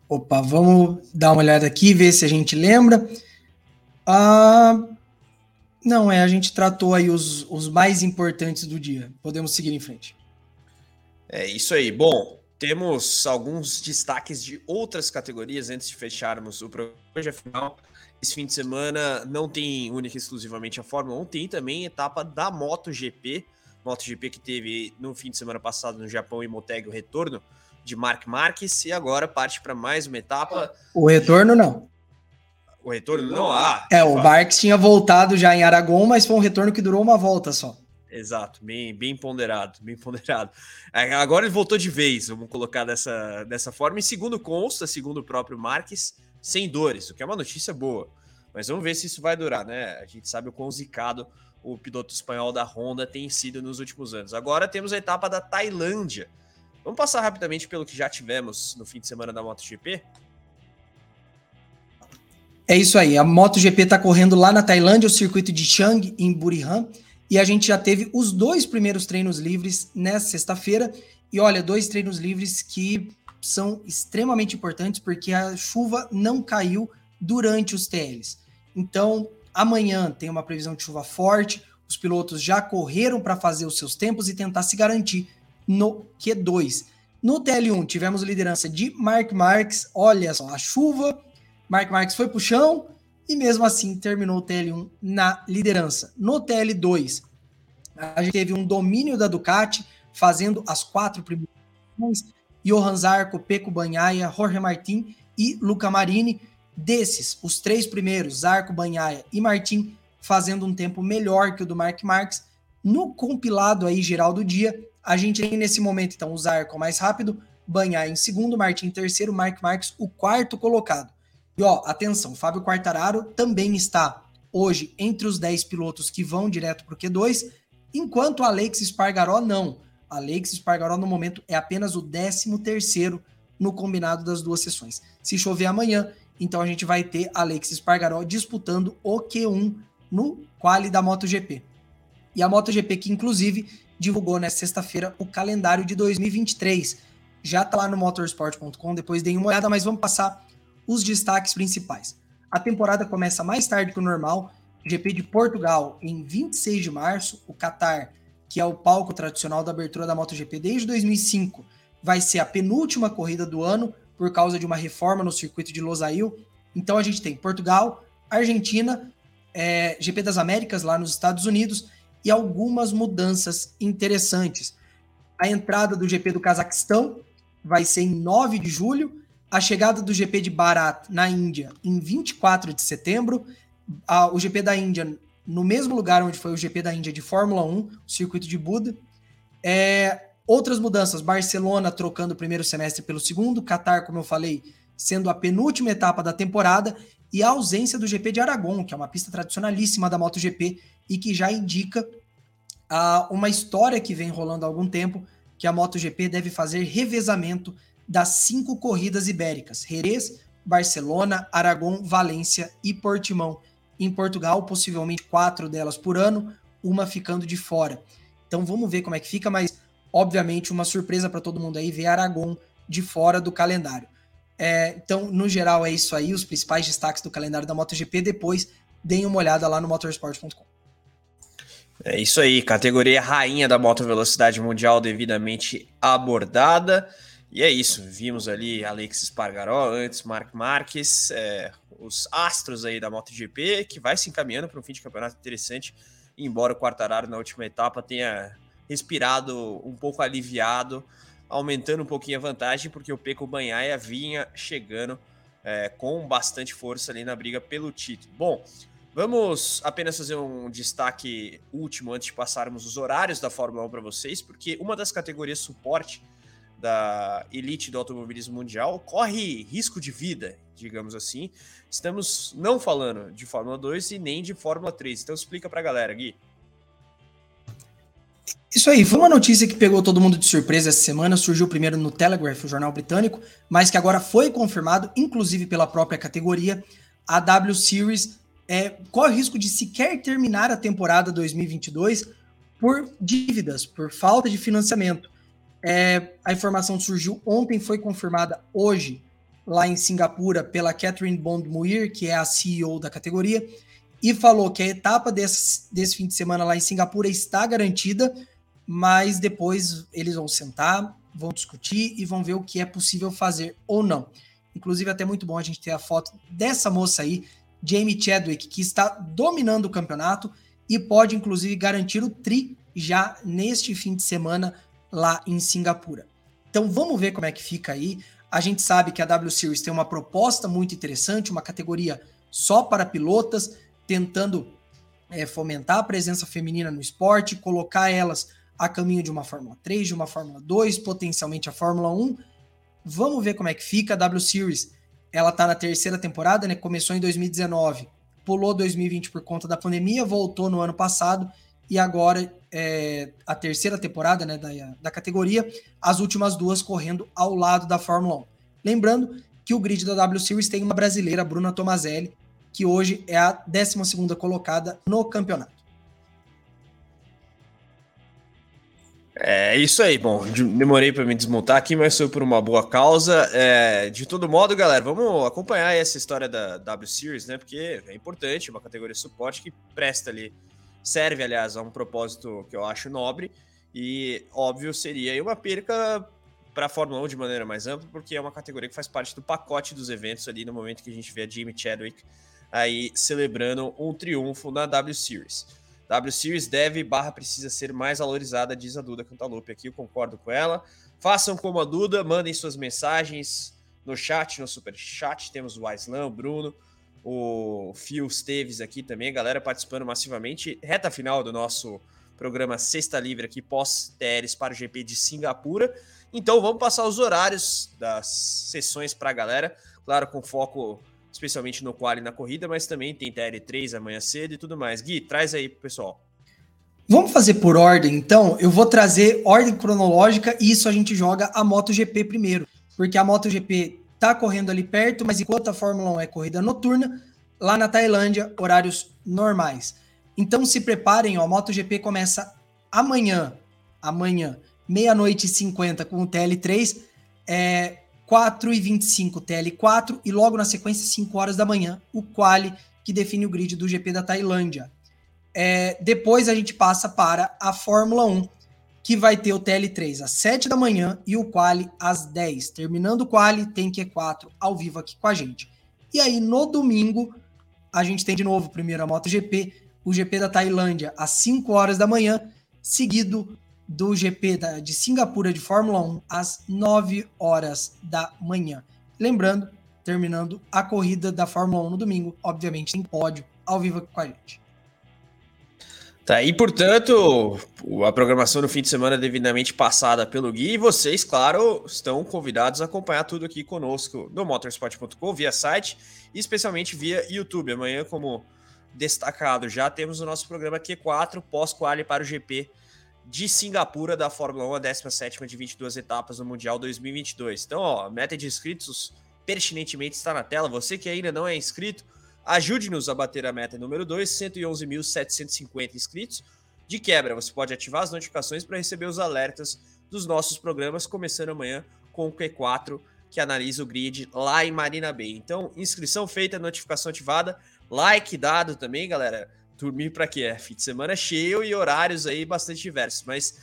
Opa, vamos dar uma olhada aqui, ver se a gente lembra. Ah, não, é, a gente tratou aí os, os mais importantes do dia. Podemos seguir em frente. É isso aí. Bom, temos alguns destaques de outras categorias antes de fecharmos o programa. Hoje, afinal, esse fim de semana não tem única e exclusivamente a Fórmula 1, tem também etapa da MotoGP. MotoGP que teve no fim de semana passado no Japão e Moteg o retorno de Mark Marques e agora parte para mais uma etapa. O retorno não. O retorno não? Ah, é, o Marques tinha voltado já em Aragon, mas foi um retorno que durou uma volta só. Exato, bem, bem ponderado, bem ponderado. É, agora ele voltou de vez, vamos colocar dessa, dessa forma. E segundo consta, segundo o próprio Marques, sem dores, o que é uma notícia boa. Mas vamos ver se isso vai durar, né? A gente sabe o quão zicado o piloto espanhol da Honda tem sido nos últimos anos. Agora temos a etapa da Tailândia. Vamos passar rapidamente pelo que já tivemos no fim de semana da MotoGP? É isso aí, a MotoGP está correndo lá na Tailândia, o circuito de Chang, em Buriram. E a gente já teve os dois primeiros treinos livres nessa sexta-feira. E olha, dois treinos livres que são extremamente importantes porque a chuva não caiu durante os TLs. Então, amanhã tem uma previsão de chuva forte. Os pilotos já correram para fazer os seus tempos e tentar se garantir no Q2. No TL1 tivemos liderança de Mark Marques. Olha só, a chuva, Mark Marques foi para o chão, e mesmo assim terminou o TL1 na liderança. No TL2, a gente teve um domínio da Ducati, fazendo as quatro primeiras Johan Zarco, Peco Banhaia, Jorge Martin e Luca Marini. Desses, os três primeiros, Zarco, Banhaia e Martin, fazendo um tempo melhor que o do Mark Marques. No compilado aí geral do dia, a gente tem nesse momento, então, o Zarco mais rápido, Banhar em segundo, Martin em terceiro, Mark Marques o quarto colocado. E ó, atenção, Fábio Quartararo também está hoje entre os 10 pilotos que vão direto para o Q2, enquanto Alex Espargaró não. Alex Espargaró no momento é apenas o 13 terceiro no combinado das duas sessões. Se chover amanhã, então a gente vai ter Alex Espargaró disputando o Q1 no quali da MotoGP. E a MotoGP que inclusive divulgou nesta sexta-feira o calendário de 2023. Já tá lá no motorsport.com, depois deem uma olhada, mas vamos passar os destaques principais. A temporada começa mais tarde que o normal. GP de Portugal em 26 de março, o Qatar, que é o palco tradicional da abertura da MotoGP desde 2005, vai ser a penúltima corrida do ano por causa de uma reforma no circuito de Losail. Então a gente tem Portugal, Argentina, é, GP das Américas lá nos Estados Unidos e algumas mudanças interessantes. A entrada do GP do Cazaquistão vai ser em 9 de julho, a chegada do GP de Bharat na Índia em 24 de setembro, a, o GP da Índia no mesmo lugar onde foi o GP da Índia de Fórmula 1, o circuito de Buda. É, outras mudanças, Barcelona trocando o primeiro semestre pelo segundo, Qatar, como eu falei, sendo a penúltima etapa da temporada, e a ausência do GP de Aragon, que é uma pista tradicionalíssima da MotoGP e que já indica uh, uma história que vem rolando há algum tempo, que a MotoGP deve fazer revezamento das cinco corridas ibéricas: Jerez, Barcelona, Aragão, Valência e Portimão. Em Portugal, possivelmente quatro delas por ano, uma ficando de fora. Então vamos ver como é que fica, mas obviamente uma surpresa para todo mundo aí ver Aragão de fora do calendário. É, então, no geral, é isso aí, os principais destaques do calendário da MotoGP. Depois, deem uma olhada lá no motorsport.com. É isso aí, categoria rainha da moto velocidade mundial devidamente abordada. E é isso, vimos ali Alex Espargaró, antes Mark Marques, é, os astros aí da MotoGP, que vai se encaminhando para um fim de campeonato interessante, embora o Quartararo na última etapa tenha respirado um pouco aliviado, aumentando um pouquinho a vantagem, porque o Peco Banhaia vinha chegando é, com bastante força ali na briga pelo título. Bom, vamos apenas fazer um destaque último antes de passarmos os horários da Fórmula 1 para vocês, porque uma das categorias suporte da elite do automobilismo mundial corre risco de vida, digamos assim. Estamos não falando de Fórmula 2 e nem de Fórmula 3. Então explica para a galera, Gui. Isso aí, foi uma notícia que pegou todo mundo de surpresa essa semana, surgiu primeiro no Telegraph, o jornal britânico, mas que agora foi confirmado, inclusive pela própria categoria, a W Series é, corre o risco de sequer terminar a temporada 2022 por dívidas, por falta de financiamento. É, a informação surgiu ontem, foi confirmada hoje lá em Singapura pela Catherine Bond Muir, que é a CEO da categoria, e falou que a etapa desse, desse fim de semana lá em Singapura está garantida, mas depois eles vão sentar, vão discutir e vão ver o que é possível fazer ou não. Inclusive, é até muito bom a gente ter a foto dessa moça aí, Jamie Chadwick, que está dominando o campeonato e pode, inclusive, garantir o tri já neste fim de semana lá em Singapura. Então vamos ver como é que fica aí. A gente sabe que a W Series tem uma proposta muito interessante, uma categoria só para pilotas, tentando é, fomentar a presença feminina no esporte, colocar elas a caminho de uma Fórmula 3, de uma Fórmula 2, potencialmente a Fórmula 1. Vamos ver como é que fica. A W Series, ela tá na terceira temporada, né? Começou em 2019, pulou 2020 por conta da pandemia, voltou no ano passado e agora é, a terceira temporada né, da, da categoria, as últimas duas correndo ao lado da Fórmula 1. Lembrando que o grid da W Series tem uma brasileira, Bruna Tomazelli, que hoje é a 12 colocada no campeonato. É isso aí, bom, demorei para me desmontar aqui, mas foi por uma boa causa. É, de todo modo, galera, vamos acompanhar essa história da W Series, né? Porque é importante, uma categoria de suporte que presta ali serve, aliás, a um propósito que eu acho nobre e, óbvio, seria uma perca para a Fórmula 1 de maneira mais ampla, porque é uma categoria que faz parte do pacote dos eventos ali no momento que a gente vê a Jimmy Chadwick aí celebrando um triunfo na W Series. W Series deve barra precisa ser mais valorizada, diz a Duda Cantalupe aqui, eu concordo com ela. Façam como a Duda, mandem suas mensagens no chat, no super chat, temos o Aislan, o Bruno, o Fio Esteves aqui também, a galera participando massivamente. Reta final do nosso programa Sexta Livre aqui, pós-TRs para o GP de Singapura. Então vamos passar os horários das sessões para a galera, claro, com foco especialmente no quali na corrida, mas também tem TR3 amanhã cedo e tudo mais. Gui, traz aí pro pessoal. Vamos fazer por ordem, então. Eu vou trazer ordem cronológica e isso a gente joga a MotoGP primeiro, porque a MotoGP tá correndo ali perto, mas enquanto a Fórmula 1 é corrida noturna, lá na Tailândia, horários normais. Então se preparem, ó, a MotoGP começa amanhã, amanhã, meia-noite e 50 com o TL3, é 4 e 25 TL4 e logo na sequência 5 horas da manhã o quali que define o grid do GP da Tailândia. É, depois a gente passa para a Fórmula 1, que vai ter o TL3 às 7 da manhã e o quali às 10. Terminando o quali, tem Q4 ao vivo aqui com a gente. E aí no domingo a gente tem de novo primeiro a MotoGP, o GP da Tailândia às 5 horas da manhã, seguido do GP da, de Singapura de Fórmula 1 às 9 horas da manhã. Lembrando, terminando a corrida da Fórmula 1 no domingo, obviamente tem pódio ao vivo aqui com a gente. Tá, e portanto, a programação no fim de semana é devidamente passada pelo Gui e vocês, claro, estão convidados a acompanhar tudo aqui conosco no motorsport.com, via site e especialmente via YouTube. Amanhã, como destacado, já temos o nosso programa Q4 pós-quali para o GP de Singapura da Fórmula 1, a 17 de 22 etapas no Mundial 2022. Então, ó, a meta de inscritos pertinentemente está na tela. Você que ainda não é inscrito, ajude-nos a bater a meta número 2, 111.750 inscritos. De quebra, você pode ativar as notificações para receber os alertas dos nossos programas, começando amanhã com o Q4, que analisa o grid lá em Marina Bay. Então, inscrição feita, notificação ativada, like dado também, galera dormir para quê? É fim de semana cheio e horários aí bastante diversos, mas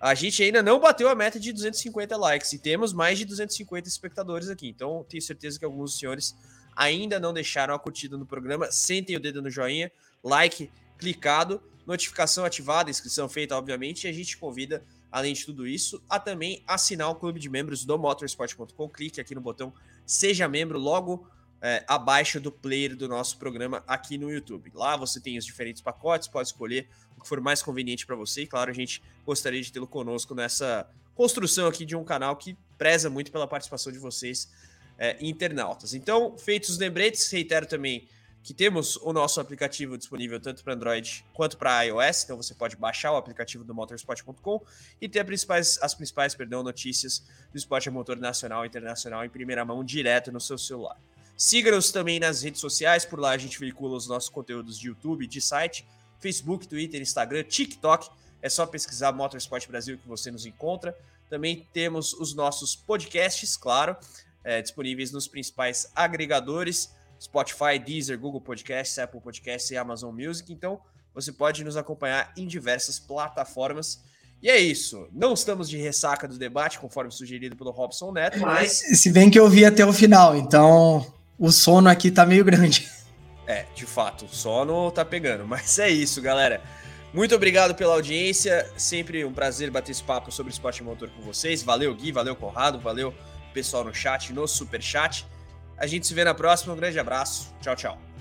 a gente ainda não bateu a meta de 250 likes e temos mais de 250 espectadores aqui. Então, tenho certeza que alguns senhores ainda não deixaram a curtida no programa. Sentem o dedo no joinha, like clicado, notificação ativada, inscrição feita, obviamente, e a gente convida, além de tudo isso, a também assinar o clube de membros do motorsport.com. Clique aqui no botão Seja Membro logo é, abaixo do player do nosso programa aqui no YouTube. Lá você tem os diferentes pacotes, pode escolher o que for mais conveniente para você. E claro, a gente gostaria de tê-lo conosco nessa construção aqui de um canal que preza muito pela participação de vocês, é, internautas. Então, feitos os lembretes, reitero também que temos o nosso aplicativo disponível tanto para Android quanto para iOS, então você pode baixar o aplicativo do motorsport.com e ter principais, as principais perdão, notícias do esporte a motor nacional e internacional em primeira mão direto no seu celular. Siga-nos também nas redes sociais, por lá a gente veicula os nossos conteúdos de YouTube, de site, Facebook, Twitter, Instagram, TikTok. É só pesquisar Motorsport Brasil que você nos encontra. Também temos os nossos podcasts, claro, é, disponíveis nos principais agregadores: Spotify, Deezer, Google Podcasts, Apple Podcasts e Amazon Music. Então, você pode nos acompanhar em diversas plataformas. E é isso. Não estamos de ressaca do debate, conforme sugerido pelo Robson Neto, mas. Se bem que eu vi até o final, então o sono aqui tá meio grande. É, de fato, o sono tá pegando. Mas é isso, galera. Muito obrigado pela audiência. Sempre um prazer bater esse papo sobre esporte motor com vocês. Valeu, Gui, valeu, Conrado, valeu pessoal no chat, no super chat. A gente se vê na próxima. Um grande abraço. Tchau, tchau.